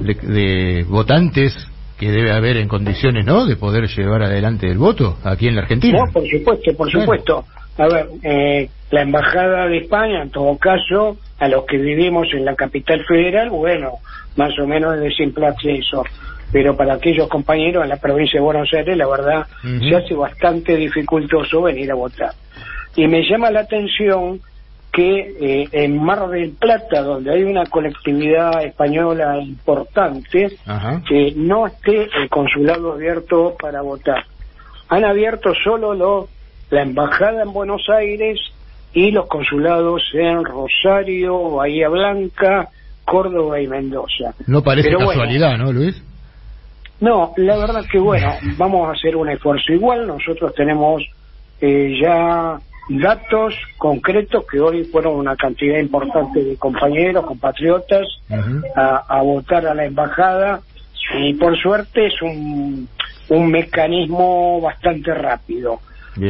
de- de votantes que debe haber en condiciones, ¿no?, de poder llevar adelante el voto aquí en la Argentina. No, por supuesto, por Claro. supuesto. A ver, eh, la Embajada de España, en todo caso, a los que vivimos en la capital federal, bueno, más o menos es de simple acceso. Pero para aquellos compañeros en la provincia de Buenos Aires, la verdad, se hace bastante dificultoso venir a votar. Y me llama la atención que eh, en Mar del Plata, donde hay una colectividad española importante, no esté el consulado abierto para votar. Han abierto solo lo- la embajada en Buenos Aires y los consulados en Rosario, Bahía Blanca, Córdoba y Mendoza. No parece Pero bueno, casualidad, ¿no, Luis? no, la verdad que bueno, (laughs) vamos a hacer un esfuerzo igual. Nosotros tenemos eh, ya datos concretos que hoy fueron una cantidad importante de compañeros, compatriotas a, a votar a la embajada y por suerte es un, un mecanismo bastante rápido.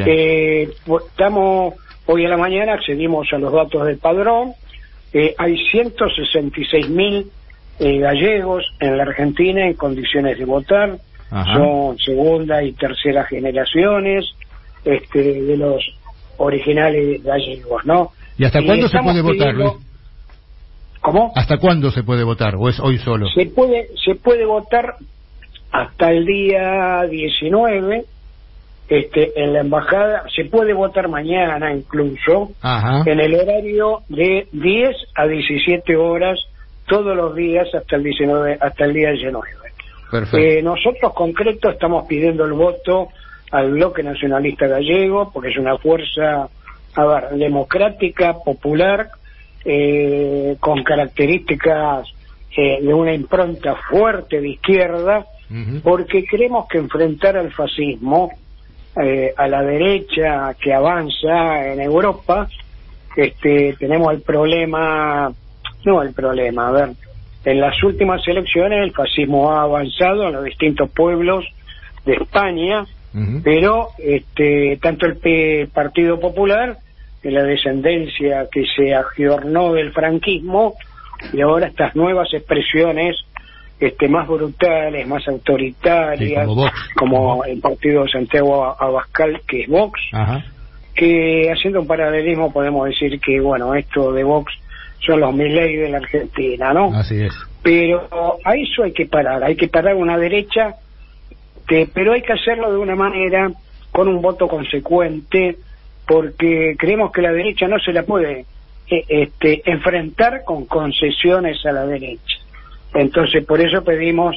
Eh, pu- estamos hoy a la mañana accedimos a los datos del padrón. Eh, hay 166 mil eh, gallegos en la Argentina en condiciones de votar. Ajá. Son segunda y tercera generaciones este, de los originales gallegos, ¿no? ¿Y hasta cuándo se puede votar, pidiendo- Luis? ¿Cómo? ¿Hasta cuándo se puede votar? ¿O es hoy solo? Se puede, se puede votar hasta el día 19 este, en la embajada. Se puede votar mañana incluso Ajá. en el horario de 10 a 17 horas todos los días hasta el 19, hasta el día 19. Perfecto. Eh, nosotros concreto estamos pidiendo el voto al bloque nacionalista gallego porque es una fuerza a ver, democrática, popular, eh, con características eh, de una impronta fuerte de izquierda, porque creemos que enfrentar al fascismo, eh, a la derecha que avanza en Europa, este, tenemos el problema, no el problema, a ver, en las últimas elecciones el fascismo ha avanzado en los distintos pueblos de España pero este, tanto el P Partido Popular, de la descendencia que se agiornó del franquismo, y ahora estas nuevas expresiones este, más brutales, más autoritarias, como, el partido de Santiago Abascal, que es Vox, que haciendo un paralelismo podemos decir que, bueno, esto de Vox son los Milley de la Argentina, ¿no? Así es. Pero a eso hay que parar, hay que parar una derecha, que, pero hay que hacerlo de una manera con un voto consecuente, porque creemos que la derecha no se la puede eh, este, enfrentar con concesiones a la derecha. Entonces, por eso pedimos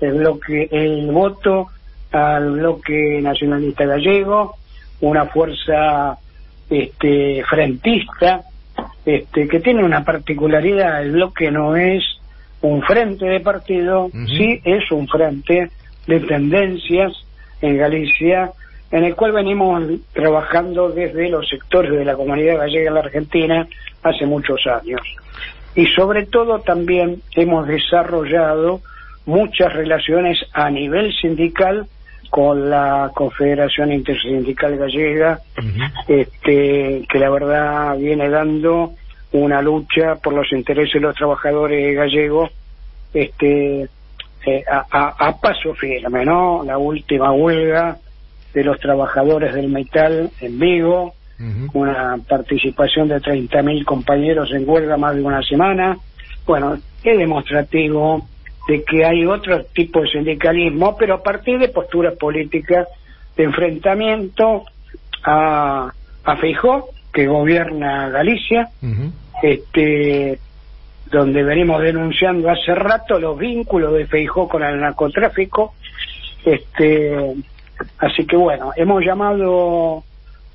el, bloque, el voto al bloque nacionalista gallego, una fuerza este, frentista, este, que tiene una particularidad, el bloque no es un frente de partido, sí es un frente de tendencias en Galicia, en el cual venimos trabajando desde los sectores de la comunidad gallega en la Argentina hace muchos años. Y sobre todo también hemos desarrollado muchas relaciones a nivel sindical con la Confederación Intersindical Gallega, este, que la verdad viene dando una lucha por los intereses de los trabajadores gallegos este, eh, a, paso firme, ¿no? La última huelga de los trabajadores del metal en Vigo, una participación de 30.000 compañeros en huelga más de una semana. Bueno, es demostrativo de que hay otro tipo de sindicalismo, pero a partir de posturas políticas de enfrentamiento a, a Feijó, que gobierna Galicia, este donde venimos denunciando hace rato los vínculos de Feijó con el narcotráfico. Este, así que bueno, hemos llamado,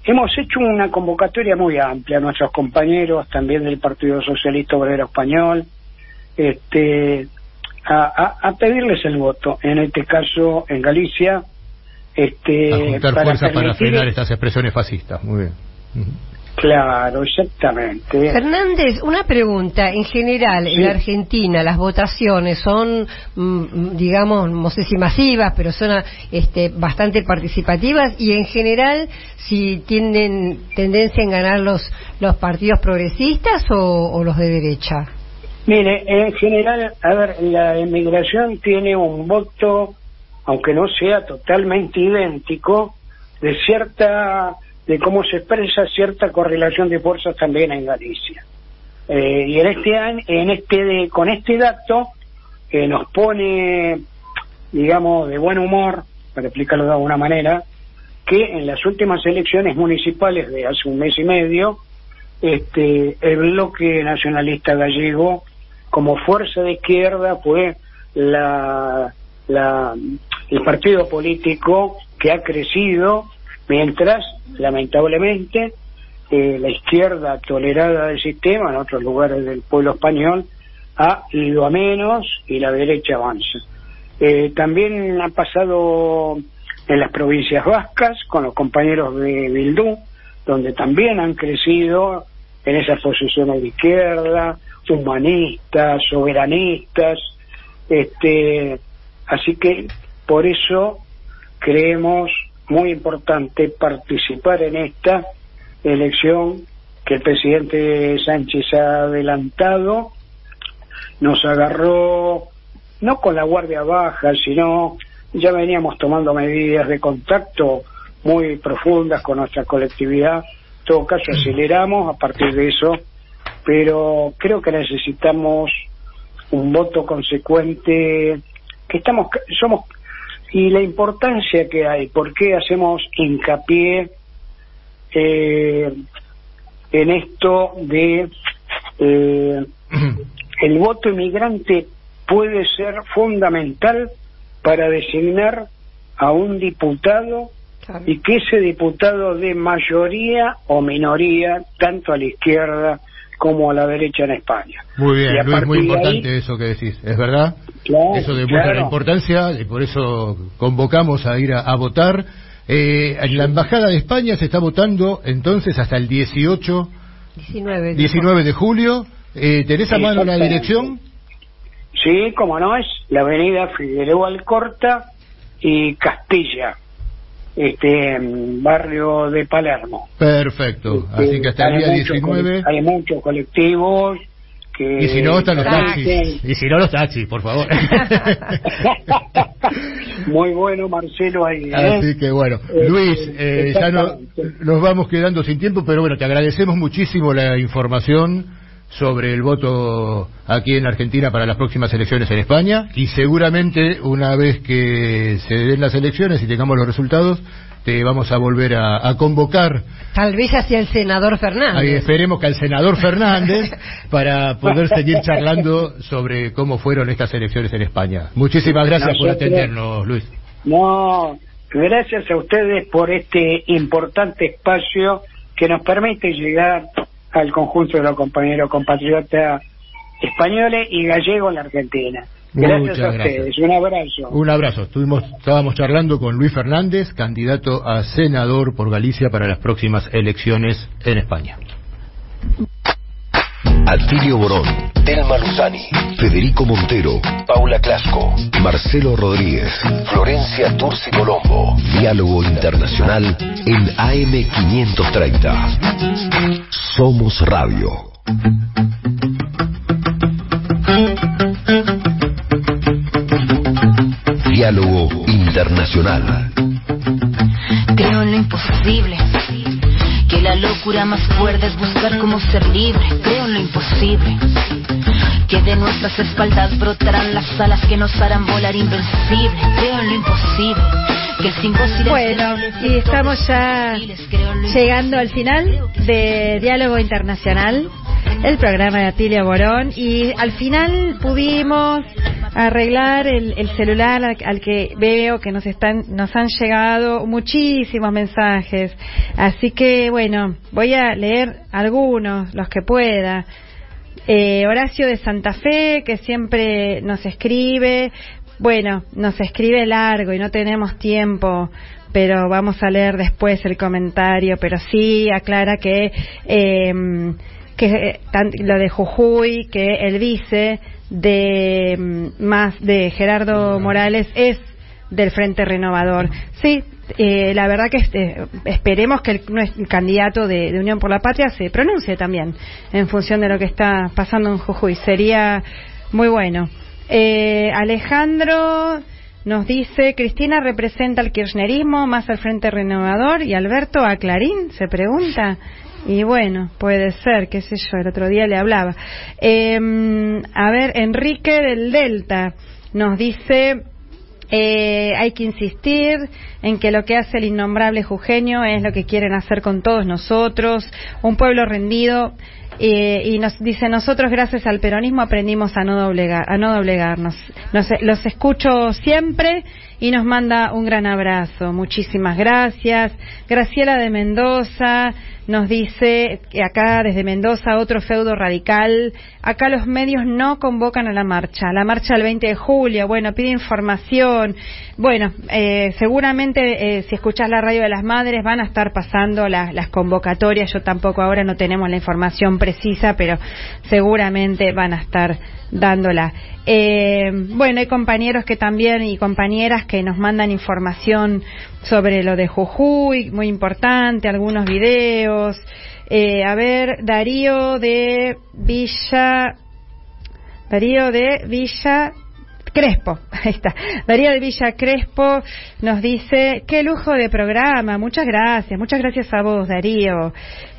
hemos hecho una convocatoria muy amplia a nuestros compañeros, también del Partido Socialista Obrero Español, este, a, pedirles el voto, en este caso en Galicia. Este, a juntar para fuerzas para frenar estas expresiones fascistas. Muy bien. Claro, exactamente. Fernández, una pregunta. En general, en Argentina, las votaciones son, mm, digamos, no sé si masivas, pero son este, bastante participativas y en general, si tienen tendencia en ganar los, los partidos progresistas o los de derecha. Mire, en general, a ver, la inmigración tiene un voto, aunque no sea totalmente idéntico, de cierta, de cómo se expresa cierta correlación de fuerzas también en Galicia. Eh, y en este en este, con este dato, que nos pone, digamos, de buen humor, para explicarlo de alguna manera, que en las últimas elecciones municipales de hace un mes y medio, este, el bloque nacionalista gallego como fuerza de izquierda fue la, la, el partido político que ha crecido mientras, lamentablemente, eh, la izquierda tolerada del sistema en otros lugares del pueblo español ha ido a menos y la derecha avanza. Eh, también ha pasado en las provincias vascas con los compañeros de Bildú, donde también han crecido en esas posiciones de izquierda, humanistas, soberanistas, este, así que por eso creemos muy importante participar en esta elección que el presidente Sánchez ha adelantado, nos agarró no con la guardia baja, sino ya veníamos tomando medidas de contacto muy profundas con nuestra colectividad. En todo caso, aceleramos, a partir de eso pero creo que necesitamos un voto consecuente, que estamos, somos, y la importancia que hay, por qué hacemos hincapié eh, en esto de eh, el voto inmigrante puede ser fundamental para designar a un diputado y que ese diputado de mayoría o minoría, tanto a la izquierda como a la derecha en España. Muy bien, Luis, muy importante eso que decís, ¿es verdad? eso demuestra la importancia y por eso convocamos a ir a, votar. Eh, en la Embajada de España se está votando entonces hasta el 18, 19 de, 19 de julio. Eh, ¿Tenés a mano la dirección? Sí, como no, es la avenida Figueroa Alcorta y Castilla. Este barrio de Palermo. Perfecto. Así que hasta el día 19. Hay muchos colectivos. Que y si no, están los taxis. Y si no, los taxis, por favor. (laughs) Muy bueno, Marcelo. Ahí, ¿eh? Así que bueno. Eh, Luis, eh, ya no, nos vamos quedando sin tiempo, pero bueno, te agradecemos muchísimo la información sobre el voto aquí en Argentina para las próximas elecciones en España. Y seguramente una vez que se den las elecciones y tengamos los resultados te vamos a volver a, convocar. Tal vez hacia el senador Fernández. Ahí esperemos que al senador Fernández (laughs) para poder seguir charlando sobre cómo fueron estas elecciones en España. Muchísimas gracias por atendernos Luis. No gracias a ustedes por este importante espacio que nos permite llegar al conjunto de los compañeros compatriotas españoles y gallegos en la Argentina. Gracias a ustedes. Un abrazo. Un abrazo. Estuvimos, estábamos charlando con Luis Fernández, candidato a senador por Galicia para las próximas elecciones en España. Atilio Borón, Telma Luzani, Federico Montero, Paula Clasco, Marcelo Rodríguez, Florencia Turci Colombo. Diálogo Internacional en AM530. Somos Radio. Diálogo Internacional. Creo en lo imposible que la locura más fuerte es buscar cómo ser libre. Creo en lo imposible. Que de nuestras espaldas brotarán las alas que nos harán volar invencible. Creo en lo imposible. Que el bueno, y estamos ya llegando al final de Diálogo Internacional, el programa de Atilio Borón, y al final pudimos arreglar el, el celular al, que veo que nos están nos han llegado muchísimos mensajes. Así que bueno voy a leer algunos los que pueda. Eh, Horacio de Santa Fe que siempre nos escribe. Bueno nos escribe largo y no tenemos tiempo pero vamos a leer después el comentario pero sí aclara que eh, que lo de Jujuy que el vice de mm, más de Gerardo Morales es del Frente Renovador. Sí, eh, la verdad que este, esperemos que el, candidato de, Unión por la Patria se pronuncie también en función de lo que está pasando en Jujuy. Sería muy bueno. Eh, Alejandro nos dice, Cristina representa el kirchnerismo más al Frente Renovador y Alberto a Clarín, se pregunta. Y bueno, puede ser, qué sé yo, el otro día le hablaba. Em, a ver, Enrique del Delta nos dice, eh, hay que insistir en que lo que hace el innombrable Jujeño es lo que quieren hacer con todos nosotros, un pueblo rendido. Eh, y nos dice nosotros gracias al peronismo aprendimos a no doblegar a no doblegarnos los escucho siempre y nos manda un gran abrazo muchísimas gracias Graciela de Mendoza nos dice que acá desde Mendoza otro feudo radical. Acá los medios no convocan a la marcha, la marcha del 20 de julio. Bueno, pide información. Bueno, eh, seguramente eh, si escuchas la radio de las madres van a estar pasando las convocatorias. Yo tampoco ahora no tenemos la información precisa, pero seguramente van a estar dándola. Eh, bueno, hay compañeros que también y compañeras que nos mandan información sobre lo de Jujuy, muy importante, algunos videos. Eh, a ver, Darío de Villa, Darío de Villa Crespo, (laughs) ahí está. Darío de Villa Crespo nos dice, qué lujo de programa, muchas gracias, muchas gracias a vos, Darío.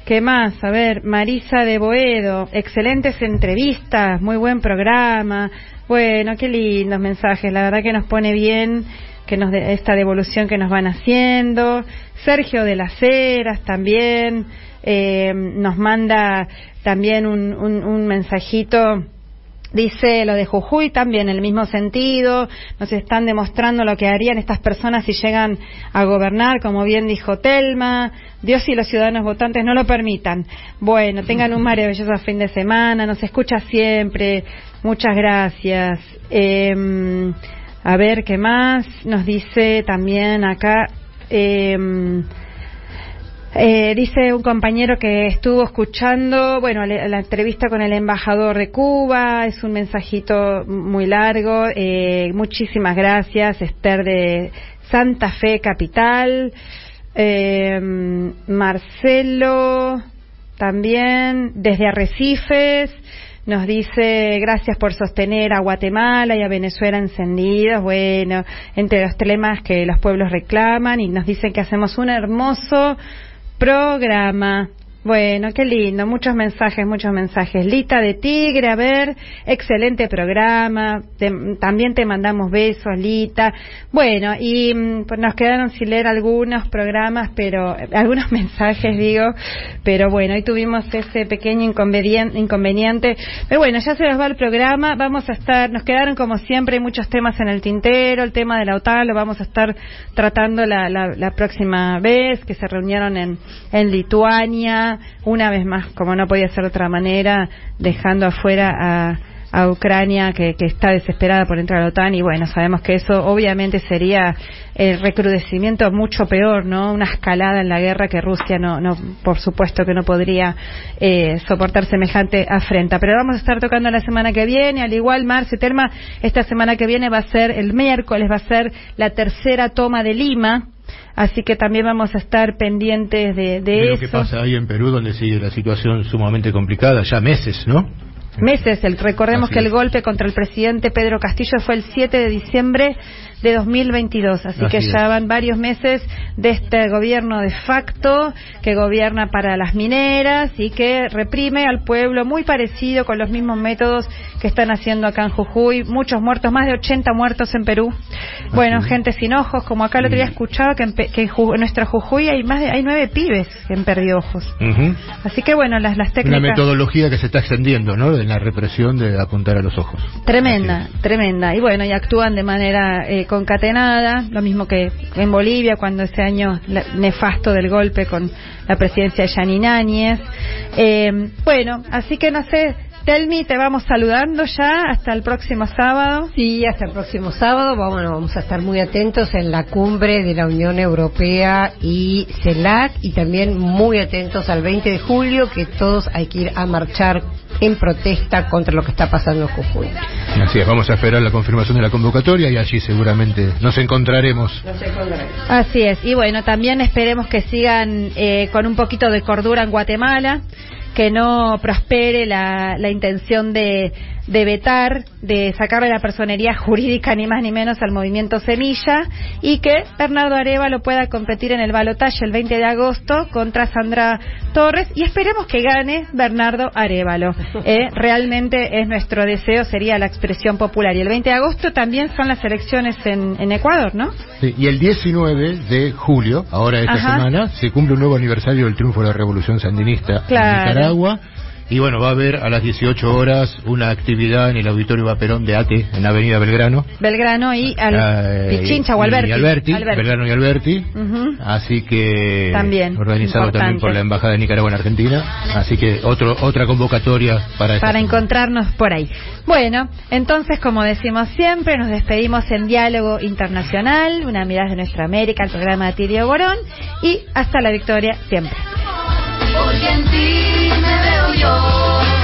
¿Qué más? A ver, Marisa de Boedo, excelentes entrevistas, muy buen programa. Bueno, qué lindos mensajes, la verdad que nos pone bien que nos de, esta devolución que nos van haciendo. Sergio de las Heras también eh, nos manda también un, mensajito Dice lo de Jujuy también en el mismo sentido, nos están demostrando lo que harían estas personas si llegan a gobernar, como bien dijo Telma, Dios y los ciudadanos votantes no lo permitan. Bueno, tengan un maravilloso fin de semana, nos escucha siempre, muchas gracias. Eh, a ver, ¿qué más? Nos dice también acá. Eh, Eh, dice un compañero que estuvo escuchando, bueno, la, la entrevista con el embajador de Cuba, es un mensajito muy largo. Eh, muchísimas gracias, Esther de Santa Fe Capital. Eh, Marcelo, también desde Arrecifes. Nos dice, gracias por sostener a Guatemala y a Venezuela encendidos. Bueno, entre los temas que los pueblos reclaman y nos dicen que hacemos un hermoso programa. Bueno, qué lindo, muchos mensajes, muchos mensajes. Lita de Tigre, a ver, excelente programa. Te- también te mandamos besos, Lita. Bueno, y mm, pues nos quedaron sin leer algunos programas, pero algunos (laughs) mensajes, digo. Pero bueno, hoy tuvimos ese pequeño inconvenien- inconveniente. Pero bueno, ya se nos va el programa. Vamos a estar, nos quedaron como siempre muchos temas en el tintero. El tema de la OTAN lo vamos a estar tratando la, la, la próxima vez, que se reunieron en, en Lituania. Una vez más, como no podía ser de otra manera, dejando afuera a, a Ucrania que, que está desesperada por entrar a la OTAN y bueno, sabemos que eso obviamente sería el recrudecimiento mucho peor, ¿no? Una escalada en la guerra que Rusia no, no por supuesto que no podría eh, soportar semejante afrenta. Pero vamos a estar tocando la semana que viene, al igual Marce Terma, esta semana que viene va a ser el miércoles, va a ser la tercera toma de Lima. Así que también vamos a estar pendientes de, de De lo eso. que pasa ahí en Perú, donde sigue la situación sumamente complicada, ya meses, ¿no? meses. El, recordemos Así que el golpe contra el presidente Pedro Castillo fue el 7 de diciembre de 2022, así, Así que es. ya van varios meses de este gobierno de facto que gobierna para las mineras y que reprime al pueblo muy parecido con los mismos métodos que están haciendo acá en Jujuy. Muchos muertos, más de 80 muertos en Perú. Bueno, gente sin ojos, como acá el otro día escuchaba que en, que en Ju- en nuestra Jujuy hay más de hay nueve pibes que han perdido ojos. Así que bueno, las, las Una técnicas metodología que se está extendiendo, ¿no? En la represión de apuntar a los ojos. Tremenda, tremenda. Y bueno, y actúan de manera eh, concatenada, lo mismo que en Bolivia, cuando ese año la- nefasto del golpe con la presidencia de Yanine Áñez. Eh, bueno, así que no sé, Telmi, te vamos saludando ya hasta el próximo sábado. Sí, hasta el próximo sábado. Vamos, vamos a estar muy atentos en la cumbre de la Unión Europea y CELAC y también muy atentos al 20 de julio que todos hay que ir a marchar en protesta contra lo que está pasando en Jujuy. Así es, vamos a esperar la confirmación de la convocatoria y allí seguramente nos encontraremos. Así es, y bueno, también esperemos que sigan eh, con un poquito de cordura en Guatemala, que no prospere la, la intención de, de vetar, de sacarle la personería jurídica ni más ni menos al movimiento Semilla y que Bernardo Arevalo pueda competir en el balotaje el 20 de agosto contra Sandra Torres y esperemos que gane Bernardo Arevalo. (laughs) Eh, realmente es nuestro deseo, sería la expresión popular. Y el 20 de agosto también son las elecciones en, en Ecuador, ¿no? Sí, y el 19 de julio, ahora esta Ajá. semana, se cumple un nuevo aniversario del triunfo de la Revolución Sandinista Claro. en Nicaragua. Y bueno, va a haber a las 18 horas una actividad en el Auditorio Vaperón de ATE, en Avenida Belgrano. Belgrano y al Eh, Pichincha o y Alberti. Belgrano y Alberti. Así que También, organizado importante. también por la Embajada de Nicaragua en Argentina. Así que otro otra convocatoria para Para encontrarnos por ahí. Bueno, entonces, como decimos siempre, nos despedimos en Diálogo Internacional, una mirada de nuestra América, el programa de Tirio Borón, y hasta la victoria siempre porque en ti me veo yo.